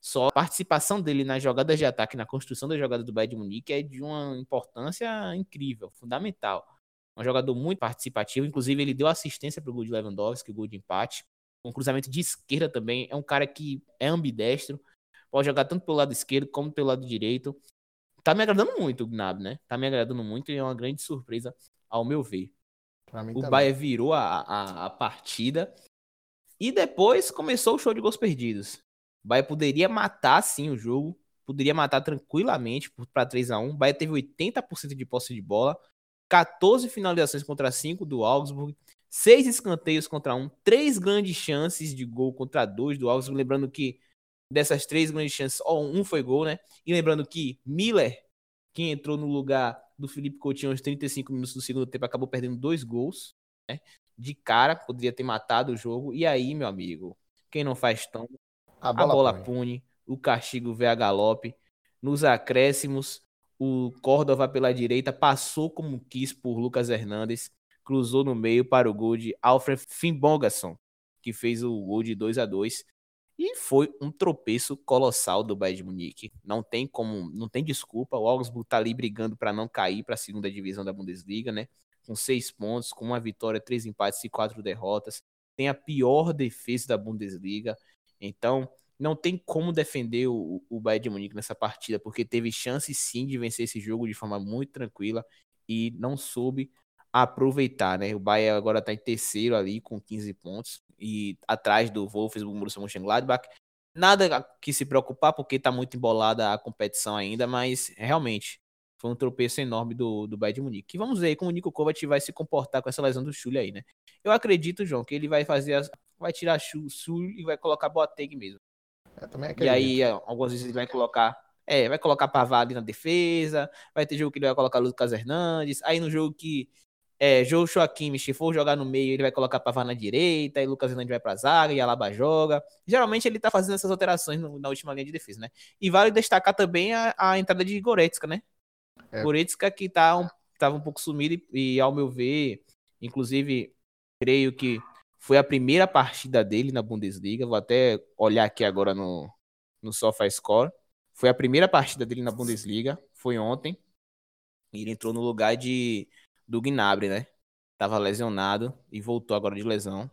A: Só a participação dele nas jogadas de ataque, na construção da jogada do Bayern de Munique é de uma importância incrível, fundamental. Um jogador muito participativo, inclusive ele deu assistência para o gol de Lewandowski, o gol de empate. Um cruzamento de esquerda também. É um cara que é ambidestro, Pode jogar tanto pelo lado esquerdo como pelo lado direito. Tá me agradando muito o Gnab, né? Tá me agradando muito e é uma grande surpresa, ao meu ver. o também. Bayern virou a, a, a, partida e depois começou o show de gols perdidos. O Bayern poderia matar, sim, o jogo. Poderia matar tranquilamente para 3 a 1 O Bayern teve 80% de posse de bola. 14 finalizações contra 5 do Augsburg. 6 escanteios contra 1. 3 grandes chances de gol contra 2 do Augsburg. Lembrando que dessas três grandes chances, ó, um foi gol, né? E lembrando que Miller, que entrou no lugar do Felipe Coutinho aos 35 minutos do segundo tempo, acabou perdendo dois gols, né? De cara, poderia ter matado o jogo. E aí, meu amigo, quem não faz tão, a bola, a bola pune. pune, o castigo vê a galope. Nos acréscimos, o Córdoba pela direita passou como quis por Lucas Hernandes, cruzou no meio para o gol de Alfred Fimbongasson, que fez o gol de 2 a 2 e foi um tropeço colossal do Bayern de Munique. Não tem como, não tem desculpa. O Augsburg tá ali brigando para não cair para a segunda divisão da Bundesliga, né? Com seis pontos, com uma vitória, três empates e quatro derrotas. Tem a pior defesa da Bundesliga. Então, não tem como defender o, o Bayern de Munique nessa partida, porque teve chance sim de vencer esse jogo de forma muito tranquila e não soube aproveitar, né? O Bayern agora está em terceiro ali com 15 pontos e atrás do Wolfsburg, Borussia Mönchengladbach. Nada que se preocupar porque está muito embolada a competição ainda, mas realmente foi um tropeço enorme do, do Bayern de Munique. E vamos ver como o Nico Kovac vai se comportar com essa lesão do Chule aí, né? Eu acredito, João, que ele vai fazer as, vai tirar Chule e vai colocar Boateng mesmo. e aí, algumas vezes ele vai colocar é, vai colocar Pavard na defesa, vai ter jogo que ele vai colocar Lucas Hernandes, aí no jogo que é, Joshua Kimmich, se for jogar no meio, ele vai colocar Pavar na direita, e Lucas Hernandes vai pra zaga, e Alaba joga. Geralmente ele tá fazendo essas alterações no, na última linha de defesa, né? E vale destacar também a, a entrada de Goretzka, né? É. Goretzka que tá um estava um pouco sumido e, e, ao meu ver, inclusive, creio que foi a primeira partida dele na Bundesliga. Vou até olhar aqui agora no, no SofaScore. Foi a primeira partida dele na Bundesliga, foi ontem. Ele entrou no lugar de do Gnabry, né? Tava lesionado e voltou agora de lesão.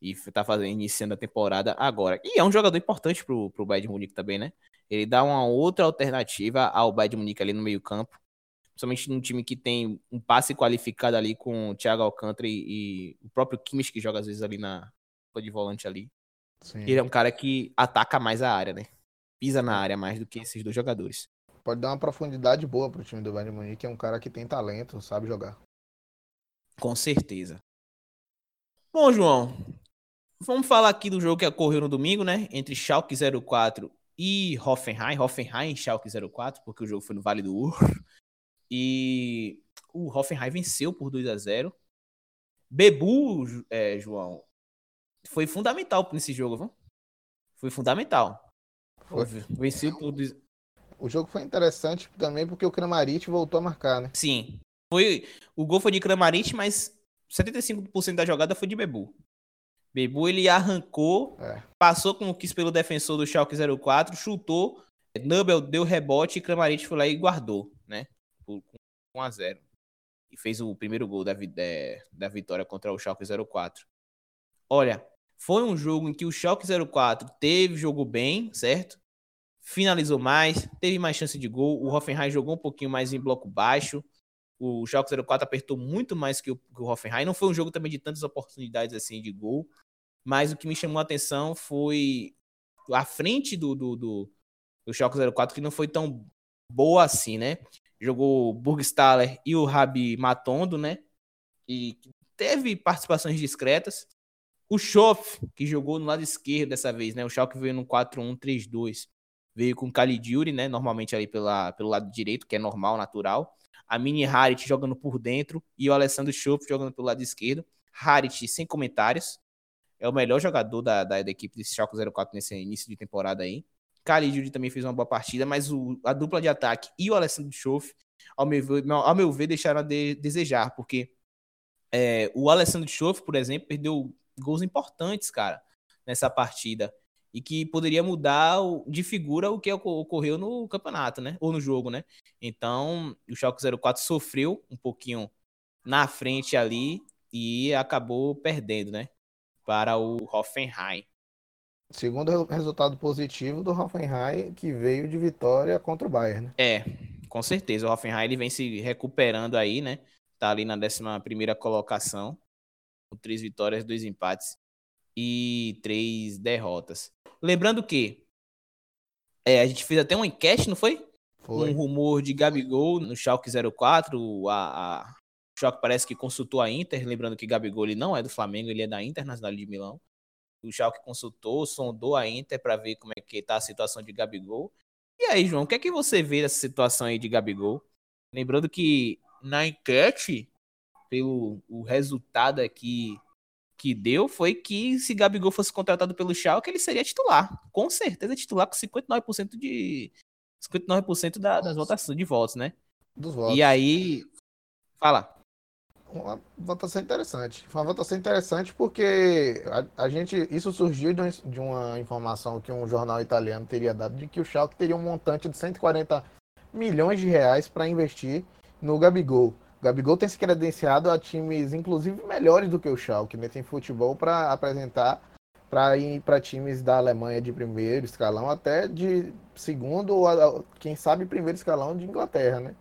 A: E tá fazendo, iniciando a temporada agora. E é um jogador importante pro, pro Bayern de Munique também, né? Ele dá uma outra alternativa ao Bayern de Munique ali no meio campo. Principalmente num time que tem um passe qualificado ali com o Thiago Alcântara e, e o próprio Kimmich que joga às vezes ali na de volante ali. Sim. Ele é um cara que ataca mais a área, né? Pisa na área mais do que esses dois jogadores.
B: Pode dar uma profundidade boa pro time do Bayern de Munique, é um cara que tem talento, sabe jogar.
A: Com certeza. Bom, João, vamos falar aqui do jogo que ocorreu no domingo, né? Entre Schalke 04 e Hoffenheim. Hoffenheim e Schalke 04, porque o jogo foi no Vale do Ur. E o Hoffenheim venceu por 2 a 0 Bebu, é, João, foi fundamental nesse jogo, viu? Foi fundamental. Foi. Venceu por
B: o jogo foi interessante também porque o Kramaric voltou a marcar, né?
A: Sim. Foi, o gol foi de Kramaric, mas 75% da jogada foi de Bebu. Bebu ele arrancou, é. passou como quis pelo defensor do Schalke 04, chutou, Nubel deu rebote e Kramaric foi lá e guardou, né? Por 1 a 0. E fez o primeiro gol da, é, da vitória contra o Schalke 04. Olha, foi um jogo em que o Schalke 04 teve jogo bem, certo? Finalizou mais, teve mais chance de gol. O Hoffenheim jogou um pouquinho mais em bloco baixo. O Schalke 04 apertou muito mais que o, que o Hoffenheim. Não foi um jogo também de tantas oportunidades assim de gol, mas o que me chamou a atenção foi a frente do, do, do, do Schalke 04, que não foi tão boa assim, né? Jogou o Burgstaller e o Rabi Matondo, né? E teve participações discretas. O Schoff, que jogou no lado esquerdo dessa vez, né? O Schalke veio no 4-1-3-2 veio com Calidiuri, né? Normalmente ali pela, pelo lado direito, que é normal, natural. A Mini Harit jogando por dentro e o Alessandro Schopp jogando pelo lado esquerdo. Harit sem comentários. É o melhor jogador da, da, da equipe desse Schalke 04 nesse início de temporada aí. Calidiuri também fez uma boa partida, mas o, a dupla de ataque e o Alessandro Schoff, ao meu ver, ao meu ver deixaram a de, desejar, porque é, o Alessandro Schoff, por exemplo, perdeu gols importantes, cara, nessa partida e que poderia mudar de figura o que ocorreu no campeonato, né? Ou no jogo, né? Então, o Schalke 04 sofreu um pouquinho na frente ali e acabou perdendo, né? Para o Hoffenheim.
B: Segundo resultado positivo do Hoffenheim, que veio de vitória contra o Bayern, né?
A: É, com certeza. O Hoffenheim ele vem se recuperando aí, né? Tá ali na 11 primeira colocação, com três vitórias, dois empates e três derrotas. Lembrando que é, a gente fez até uma enquete, não foi? Foi. Um rumor de Gabigol no Schalke 04. A, a... O Schalke parece que consultou a Inter. Lembrando que Gabigol ele não é do Flamengo, ele é da Internacional de Milão. O Schalke consultou, sondou a Inter para ver como é que tá a situação de Gabigol. E aí, João, o que é que você vê dessa situação aí de Gabigol? Lembrando que na enquete, pelo o resultado aqui que deu foi que se Gabigol fosse contratado pelo Schalke, ele seria titular. Com certeza titular com 59% de 59% da, das votações de votos, né? Dos votos. E aí fala.
B: Uma votação interessante. Foi uma votação interessante porque a, a gente isso surgiu de, de uma informação que um jornal italiano teria dado de que o Schalke teria um montante de 140 milhões de reais para investir no Gabigol. O Gabigol tem se credenciado a times, inclusive, melhores do que o Schalke, né? Tem futebol para apresentar para ir para times da Alemanha de primeiro escalão, até de segundo ou, quem sabe, primeiro escalão de Inglaterra, né?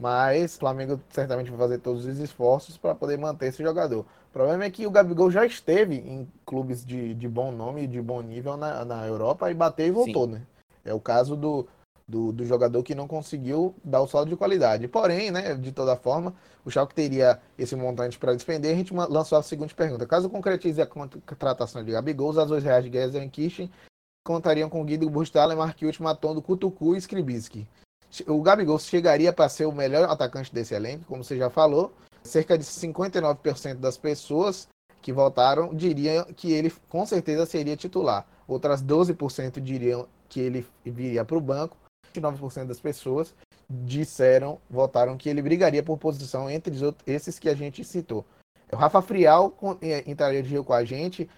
B: Mas o Flamengo certamente vai fazer todos os esforços para poder manter esse jogador. O problema é que o Gabigol já esteve em clubes de, de bom nome de bom nível na, na Europa e bateu e voltou, Sim. né? É o caso do, do, do, jogador que não conseguiu dar o saldo de qualidade. Porém, né, de toda forma, o Schalke teria esse montante para despender. A gente lançou a seguinte pergunta. Caso concretize a contratação de Gabigol, os azuis reais de Gelsenkirchen contariam com Guido Burstaller, Marquinhos, Matondo, Cutucu e Skribski. O Gabigol chegaria para ser o melhor atacante desse elenco, como você já falou. Cerca de 59% das pessoas que votaram diriam que ele com certeza seria titular. Outras 12% diriam que ele viria para o banco 29% das pessoas disseram, votaram que ele brigaria por posição entre esses que a gente citou. O Rafa Frial é, Rio com a gente,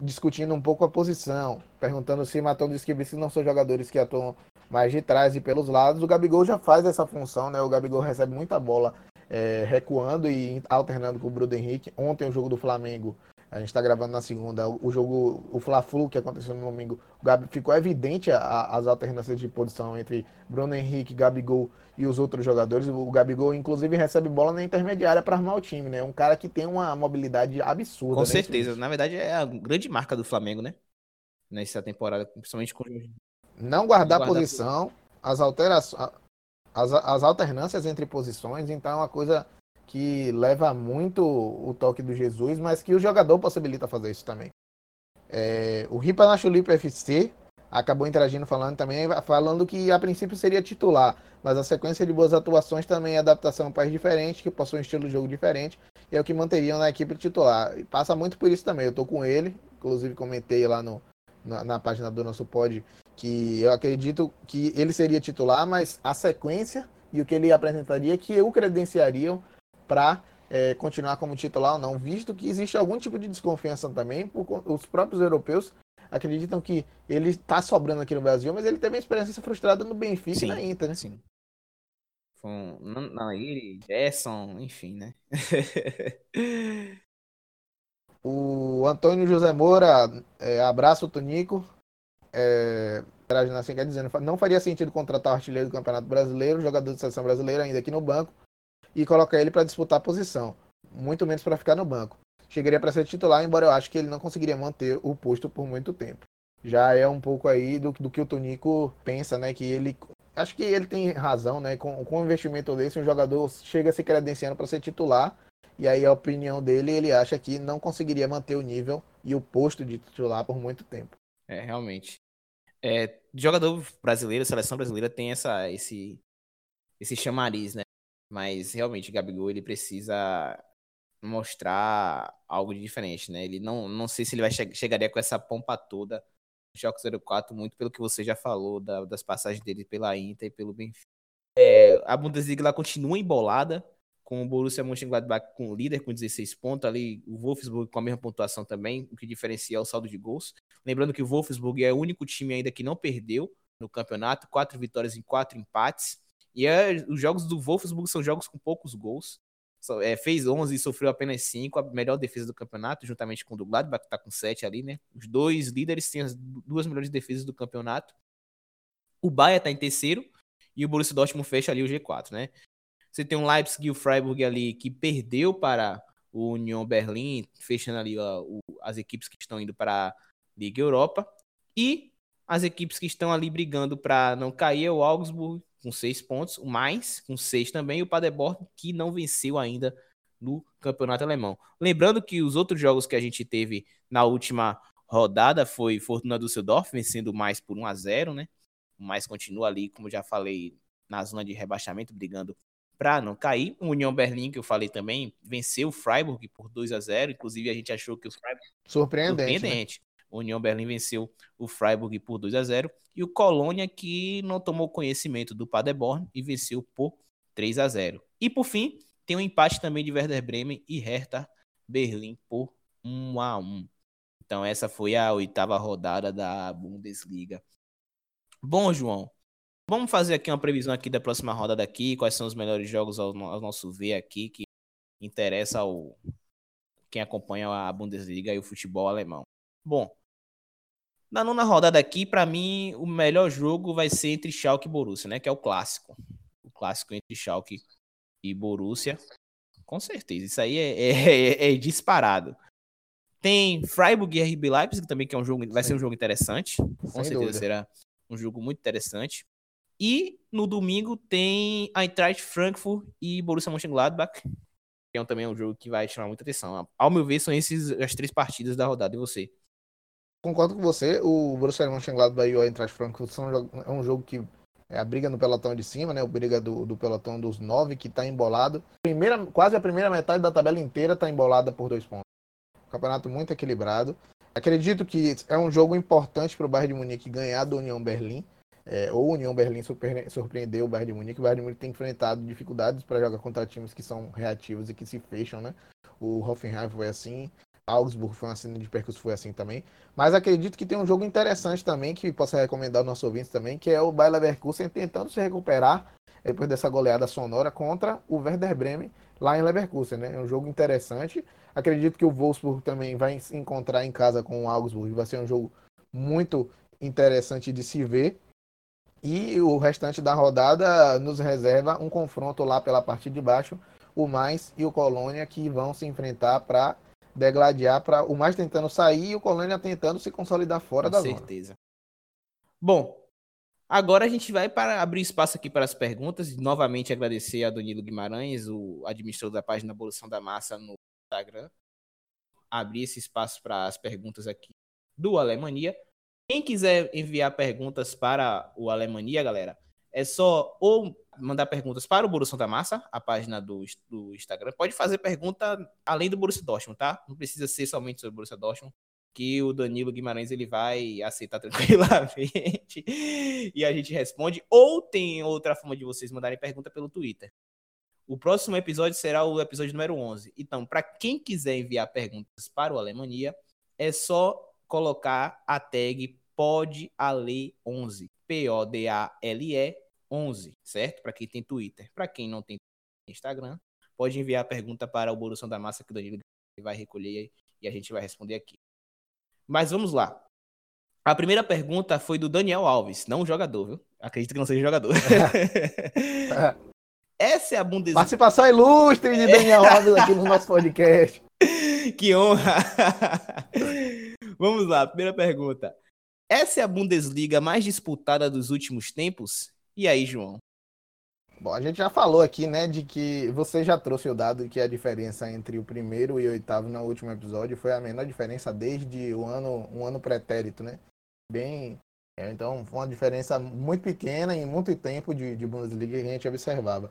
B: discutindo um pouco a posição, perguntando se Matão e Esquibici não são jogadores que atuam mais de trás e pelos lados. O Gabigol já faz essa função, né? O Gabigol recebe muita bola é, recuando e alternando com o Bruno Henrique. Ontem o jogo do Flamengo a gente está gravando na segunda. O jogo, o Fla-Flu que aconteceu no domingo, Gabi, ficou evidente a, a, as alternâncias de posição entre Bruno Henrique, Gabigol e os outros jogadores. O Gabigol, inclusive, recebe bola na intermediária para armar o time, né? Um cara que tem uma mobilidade absurda.
A: Com
B: né,
A: certeza. Na verdade, é a grande marca do Flamengo, né? Nessa temporada, principalmente com.
B: Não guardar, posição, as alterações. As, as alternâncias entre posições, então é uma coisa que leva muito o toque do Jesus, mas que o jogador possibilita fazer isso também. É, o Ripa na Chulipa FC acabou interagindo falando também, falando que a princípio seria titular, mas a sequência de boas atuações também é adaptação a um país diferente, que possui um estilo de jogo diferente, e é o que manteriam na equipe titular. E passa muito por isso também. Eu tô com ele, inclusive comentei lá no, na, na página do nosso pod que eu acredito que ele seria titular, mas a sequência e o que ele apresentaria que o credenciariam para é, continuar como titular ou não, visto que existe algum tipo de desconfiança também, por, os próprios europeus acreditam que ele está sobrando aqui no Brasil, mas ele teve uma experiência frustrada no Benfica sim, e na Inter, né? Sim.
A: Com Nair, Gerson, enfim, né?
B: o Antônio José Moura, é, abraço Tonico. É, assim, quer dizer, não faria sentido contratar o artilheiro do Campeonato Brasileiro, jogador de seleção brasileira ainda aqui no banco, e colocar ele para disputar a posição, muito menos para ficar no banco. Chegaria para ser titular, embora eu acho que ele não conseguiria manter o posto por muito tempo. Já é um pouco aí do, do que o Tonico pensa, né? Que ele. Acho que ele tem razão, né? Com, com um investimento desse, um jogador chega se credenciando para ser titular. E aí a opinião dele, ele acha que não conseguiria manter o nível e o posto de titular por muito tempo.
A: É, realmente. É, jogador brasileiro, seleção brasileira tem essa, esse, esse chamariz, né? Mas realmente, Gabigol, ele precisa mostrar algo de diferente, né? Ele não, não sei se ele vai che chegaria com essa pompa toda no Choque 04, muito pelo que você já falou da, das passagens dele pela Inter e pelo Benfica. É, a Bundesliga continua embolada, com o Borussia Mönchengladbach com o líder com 16 pontos, ali o Wolfsburg com a mesma pontuação também, o que diferencia é o saldo de gols. Lembrando que o Wolfsburg é o único time ainda que não perdeu no campeonato, quatro vitórias em quatro empates. E é, os jogos do Wolfsburg são jogos com poucos gols. É, fez 11 e sofreu apenas 5, a melhor defesa do campeonato, juntamente com o do Gladbach, que está com 7 ali, né? Os dois líderes têm as duas melhores defesas do campeonato. O Bayern está em terceiro e o Borussia Dortmund fecha ali o G4, né? Você tem o Leipzig e o Freiburg ali que perdeu para o Union Berlin, fechando ali ó, o, as equipes que estão indo para a Liga Europa. E as equipes que estão ali brigando para não cair é o Augsburg com seis pontos, o mais com seis também, e o Paderborn que não venceu ainda no campeonato alemão. Lembrando que os outros jogos que a gente teve na última rodada foi Fortuna Düsseldorf vencendo mais por 1 a 0, né? O mais continua ali, como já falei, na zona de rebaixamento, brigando para não cair. O União Berlim, que eu falei também, venceu o Freiburg por 2 a 0. Inclusive a gente achou que o Freiburg
B: surpreendente. surpreendente.
A: O União Berlim venceu o Freiburg por 2 a 0 e o Colônia que não tomou conhecimento do Paderborn e venceu por 3 a 0. E por fim, tem um empate também de Werder Bremen e Hertha Berlim por 1 a 1. Então essa foi a oitava rodada da Bundesliga. Bom, João, vamos fazer aqui uma previsão aqui da próxima rodada daqui, quais são os melhores jogos ao, ao nosso ver aqui que interessa ao quem acompanha a Bundesliga e o futebol alemão. Bom, na nona rodada aqui, para mim, o melhor jogo vai ser entre Schalke e Borussia, né? Que é o clássico. O clássico entre Schalke e Borussia. Com certeza, isso aí é, é, é, é disparado. Tem Freiburg e RB Leipzig também, que é um jogo, vai ser um jogo interessante. Com Sem certeza dúvida. será um jogo muito interessante. E no domingo tem Eintracht Frankfurt e Borussia Mönchengladbach, que é também um jogo que vai chamar muita atenção. Ao meu ver, são esses as três partidas da rodada. E você?
B: Concordo com você. O Borussia Mönchengladbach e o Eintracht Frankfurt são, é um jogo que é a briga no pelotão de cima, né? O briga do, do pelotão dos nove que está embolado. Primeira, quase a primeira metade da tabela inteira está embolada por dois pontos. campeonato muito equilibrado. Acredito que é um jogo importante para o Bayern de Munique ganhar do União Berlim. é, ou União Berlim surpreendeu o Bayern de Munique. O Bayern de Munique tem enfrentado dificuldades para jogar contra times que são reativos e que se fecham, né? O Hoffenheim foi assim, Augsburg foi um acidente de percurso, foi assim também. Mas acredito que tem um jogo interessante também, que posso recomendar aos nossos ouvintes também, que é o Bayer Leverkusen tentando se recuperar depois dessa goleada sonora contra o Werder Bremen lá em Leverkusen, né? É um jogo interessante. Acredito que o Wolfsburg também vai se encontrar em casa com o Augsburg, vai ser um jogo muito interessante de se ver. E o restante da rodada nos reserva um confronto lá pela parte de baixo, o Mais e o Colônia, que vão se enfrentar para degladiar para o mais tentando sair e o Colônia tentando se consolidar fora
A: Com
B: da
A: certeza. Zona. Bom, agora a gente vai para abrir espaço aqui para as perguntas e novamente agradecer a Danilo Guimarães, o administrador da página Evolução da Massa no Instagram. Abrir esse espaço para as perguntas aqui do Alemania. Quem quiser enviar perguntas para o Alemania, galera, é só ou mandar perguntas para o Borussia da Massa, a página do, do Instagram. Pode fazer pergunta além do Borussia Dortmund, tá? Não precisa ser somente sobre o Borussia Dortmund, que o Danilo Guimarães ele vai aceitar tranquilamente e a gente responde. Ou tem outra forma de vocês mandarem pergunta pelo Twitter. O próximo episódio será o episódio número 11. Então, para quem quiser enviar perguntas para o Alemania, é só colocar a tag PODALE11. P-O-D-A-L-E 11, certo? Para quem tem Twitter. Para quem não tem Instagram, pode enviar a pergunta para o Borussia da Massa que o Danilo vai recolher e a gente vai responder aqui. Mas vamos lá. A primeira pergunta foi do Daniel Alves, não jogador, viu? Acredito que não seja jogador. Essa é a Bundesliga.
B: Participação ilustre de Daniel Alves aqui no nosso podcast.
A: que honra! Vamos lá, primeira pergunta. Essa é a Bundesliga mais disputada dos últimos tempos? E aí, João?
B: Bom, a gente já falou aqui, né, de que você já trouxe o dado que a diferença entre o primeiro e o oitavo no último episódio foi a menor diferença desde o ano, um ano pretérito, né? Bem, é, então foi uma diferença muito pequena em muito tempo de, de Bundesliga que a gente observava.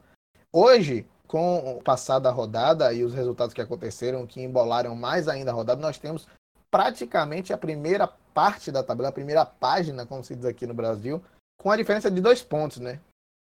B: Hoje, com o passar da rodada e os resultados que aconteceram, que embolaram mais ainda a rodada, nós temos praticamente a primeira parte da tabela, a primeira página, como se diz aqui no Brasil, com a diferença de dois pontos, né?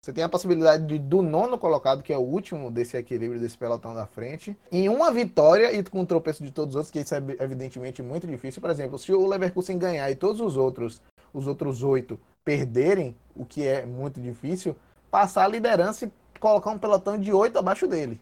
B: Você tem a possibilidade de, do nono colocado, que é o último desse equilíbrio desse pelotão da frente, em uma vitória e com o tropeço de todos os outros, que isso é evidentemente muito difícil. Por exemplo, se o Leverkusen ganhar e todos os outros, os outros oito, perderem, o que é muito difícil, passar a liderança e colocar um pelotão de oito abaixo dele.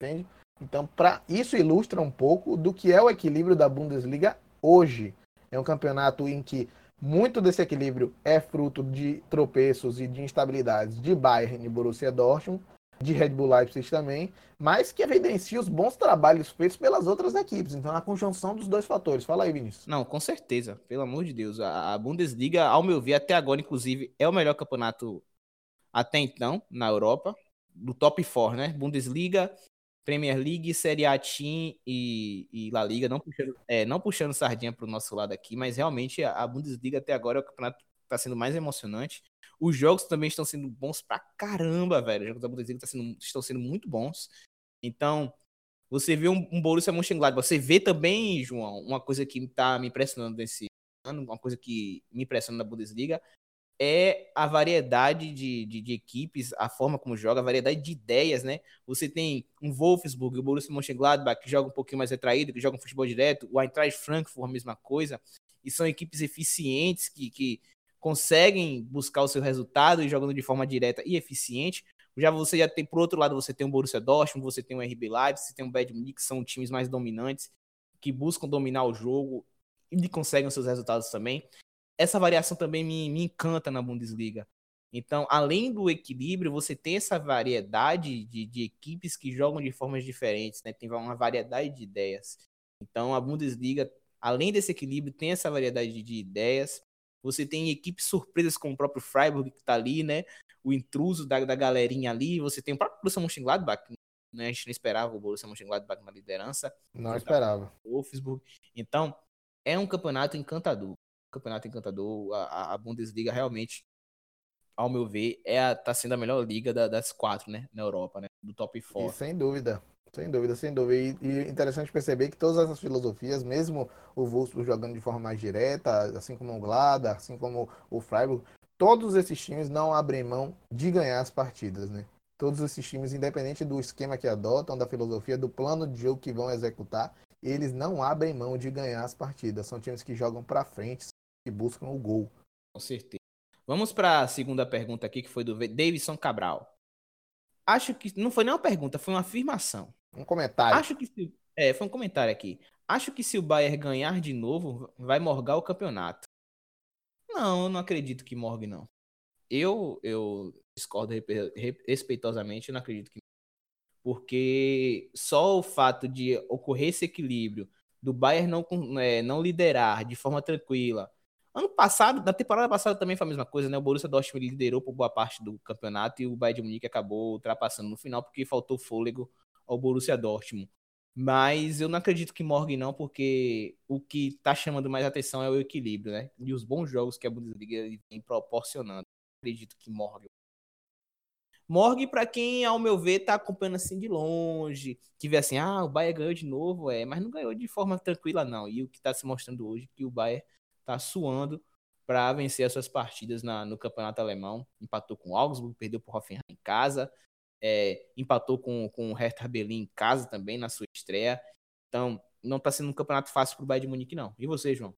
B: Entende? Então, pra, isso ilustra um pouco do que é o equilíbrio da Bundesliga hoje. É um campeonato em que muito desse equilíbrio é fruto de tropeços e de instabilidades de Bayern e Borussia Dortmund, de Red Bull Leipzig também, mas que evidencia os bons trabalhos feitos pelas outras equipes. Então, a conjunção dos dois fatores. Fala aí, Vinícius.
A: Não, com certeza. Pelo amor de Deus. A Bundesliga, ao meu ver, até agora, inclusive, é o melhor campeonato até então na Europa. Do top 4, né? Bundesliga, Premier League, Série A Team e, e La Liga, não puxando, é, não puxando sardinha para o nosso lado aqui, mas realmente a Bundesliga até agora é o campeonato está sendo mais emocionante. Os jogos também estão sendo bons pra caramba, velho. Os jogos da Bundesliga tá sendo, estão sendo muito bons. Então, você vê um, um Borussia Mönchengladbach, você vê também, João, uma coisa que está me impressionando nesse ano, uma coisa que me impressiona na Bundesliga, é a variedade de, de, de, equipes, a forma como joga, a variedade de ideias, né? Você tem um Wolfsburg, o Borussia Mönchengladbach, que joga um pouquinho mais retraído, que joga um futebol direto, o Eintracht Frankfurt, a mesma coisa, e são equipes eficientes que, que conseguem buscar o seu resultado e jogando de forma direta e eficiente. Já você já tem, por outro lado, você tem o Borussia Dortmund, você tem o RB Leipzig, você tem o Bayern Munique, que são times mais dominantes, que buscam dominar o jogo e conseguem os seus resultados também essa variação também me, me encanta na Bundesliga. Então, além do equilíbrio, você tem essa variedade de, de equipes que jogam de formas diferentes, né? Tem uma variedade de ideias. Então, a Bundesliga, além desse equilíbrio, tem essa variedade de ideias. Você tem equipes surpresas como o próprio Freiburg, que está ali, né? O intruso da, da galerinha ali. Você tem o próprio Borussia Mönchengladbach, né? A gente não esperava o Borussia Mönchengladbach na liderança.
B: Não esperava.
A: Wolfsburg. Então, é um campeonato encantador campeonato encantador. A, a Bundesliga realmente, ao meu ver, é a, tá sendo a melhor liga da, das quatro, né? Na Europa, né? Do top 4.
B: Sem dúvida. Sem dúvida, sem dúvida. E, e interessante perceber que todas essas filosofias, mesmo o Wolfsburg jogando de forma mais direta, assim como o Glada, assim como o Freiburg, todos esses times não abrem mão de ganhar as partidas, né? Todos esses times, independente do esquema que adotam, da filosofia, do plano de jogo que vão executar, eles não abrem mão de ganhar as partidas. São times que jogam para frente, que buscam o gol.
A: Com certeza. Vamos para a segunda pergunta aqui, que foi do Davidson Cabral. Acho que não foi nem uma pergunta, foi uma afirmação.
B: Um comentário.
A: Acho que se, é, foi um comentário aqui. Acho que se o Bayern ganhar de novo, vai morgar o campeonato. Não, eu não acredito que morgue não. Eu eu discordo respeitosamente, eu não acredito que porque só o fato de ocorrer esse equilíbrio do Bayern não, é, não liderar de forma tranquila. Ano passado, na temporada passada também foi a mesma coisa, né? O Borussia Dortmund liderou por boa parte do campeonato e o Bayern de Munique acabou ultrapassando no final porque faltou fôlego ao Borussia Dortmund. Mas eu não acredito que morgue não, porque o que tá chamando mais atenção é o equilíbrio, né? E os bons jogos que a Bundesliga vem proporcionando. acredito que morgue Morgue para quem, ao meu ver, tá acompanhando assim de longe, que vê assim, ah, o Bayern ganhou de novo, é, mas não ganhou de forma tranquila não. E o que está se mostrando hoje é que o Bayern tá suando para vencer as suas partidas na, no campeonato alemão. Empatou com o Augsburg, perdeu por Hoffenheim em casa, é, empatou com, com o Hertha Berlin em casa também na sua estreia. Então, não está sendo um campeonato fácil para o Bayern de Munique não. E você, João?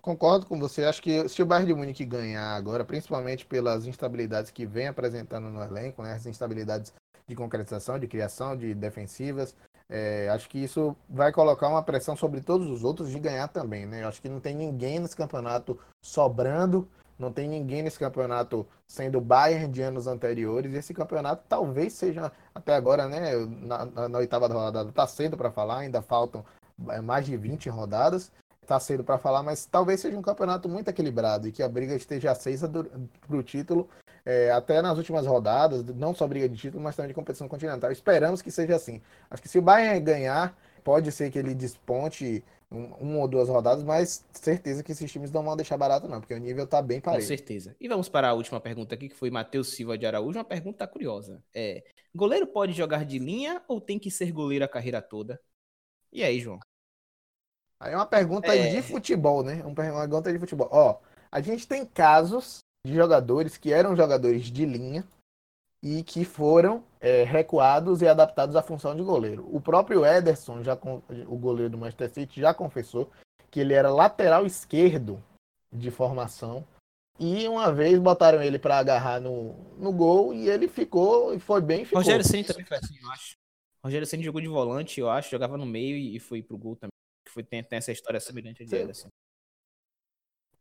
B: Concordo com você. Acho que se o Bayern de Munique ganhar agora, principalmente pelas instabilidades que vem apresentando no elenco, né, as instabilidades de concretização, de criação, de defensivas, é, acho que isso vai colocar uma pressão sobre todos os outros de ganhar também, né? Acho que não tem ninguém nesse campeonato sobrando, não tem ninguém nesse campeonato sendo Bayern de anos anteriores. Esse campeonato talvez seja até agora, né? Na, na, na oitava rodada está cedo para falar, ainda faltam é, mais de 20 rodadas tá cedo para falar, mas talvez seja um campeonato muito equilibrado e que a briga esteja acesa para o título é, até nas últimas rodadas, não só briga de título, mas também de competição continental. Esperamos que seja assim. Acho que se o Bayern ganhar, pode ser que ele desponte um, uma ou duas rodadas, mas certeza que esses times não vão deixar barato, não, porque o nível tá bem parecido.
A: Com certeza. E vamos para a última pergunta aqui, que foi Matheus Silva de Araújo. Uma pergunta curiosa. É: goleiro pode jogar de linha ou tem que ser goleiro a carreira toda? E aí, João?
B: Aí é uma pergunta é... de futebol, né? Uma pergunta de futebol. Ó, a gente tem casos de jogadores que eram jogadores de linha e que foram é, recuados e adaptados à função de goleiro. O próprio Ederson, já o goleiro do Manchester City, já confessou que ele era lateral esquerdo de formação e uma vez botaram ele para agarrar no, no gol e ele ficou e foi bem. Ficou.
A: Rogério Ceni também foi assim, eu acho. Rogério Ceni jogou de volante, eu acho, jogava no meio e foi pro gol também que foi, tem, tem essa história semelhante de Ederson.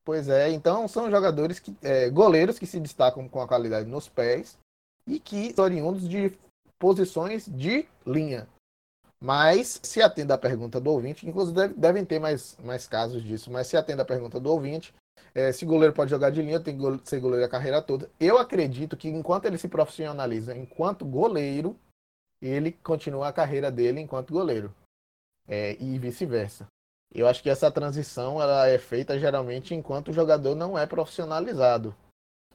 B: Pois é, então são jogadores que. É, goleiros que se destacam com a qualidade nos pés e que são oriundos de posições de linha. Mas se atende à pergunta do ouvinte, inclusive deve, devem ter mais, mais casos disso, mas se atende à pergunta do ouvinte, é, se goleiro pode jogar de linha, tem que ser goleiro a carreira toda. Eu acredito que enquanto ele se profissionaliza enquanto goleiro, ele continua a carreira dele enquanto goleiro é, e vice-versa. Eu acho que essa transição ela é feita geralmente enquanto o jogador não é profissionalizado.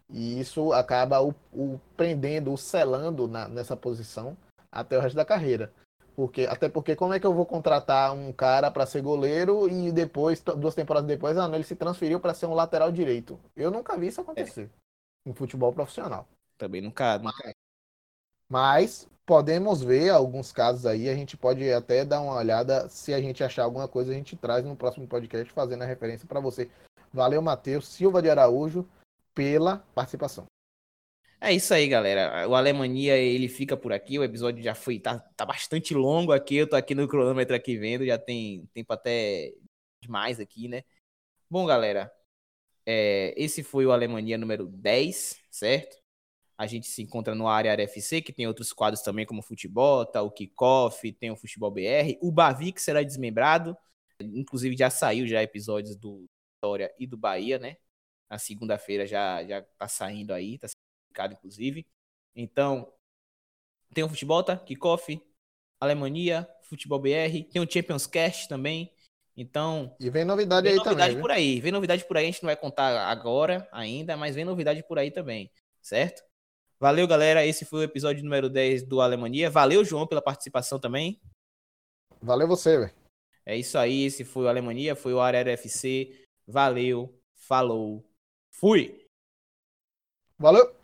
B: E isso acaba o, o prendendo, o selando na, nessa posição até o resto da carreira. Porque, até porque como é que eu vou contratar um cara para ser goleiro e depois, duas temporadas depois, ah, não, ele se transferiu para ser um lateral direito? Eu nunca vi isso acontecer é. em futebol profissional.
A: Também nunca, nunca.
B: Mas podemos ver alguns casos aí, a gente pode até dar uma olhada, se a gente achar alguma coisa, a gente traz no próximo podcast fazendo a referência para você. Valeu, Matheus Silva de Araújo, pela participação.
A: É isso aí, galera. O Alemania, ele fica por aqui. O episódio já foi, tá, tá bastante longo aqui. Eu tô aqui no cronômetro aqui vendo, já tem tempo até demais aqui, né? Bom, galera, é, esse foi o Alemania número 10, certo? A gente se encontra no área FC, que tem outros quadros também, como futebol, tá o Kickoff, tem o Futebol BR. O Bavi, que será desmembrado. Inclusive, já saiu já episódios do Vitória e do Bahia, né? Na segunda-feira já, já tá saindo aí, tá publicado, inclusive. Então, tem o futebol, tá? Kickoff, Alemanha, Futebol BR. Tem o Champions Cast também. Então.
B: E vem novidade vem aí
A: novidade
B: também.
A: por aí. Vem novidade por aí. A gente não vai contar agora ainda, mas vem novidade por aí também. Certo? Valeu, galera. Esse foi o episódio número 10 do Alemania. Valeu, João, pela participação também.
B: Valeu você, velho.
A: É isso aí. Esse foi o Alemania, foi o Arera FC. Valeu, falou, fui!
B: Valeu!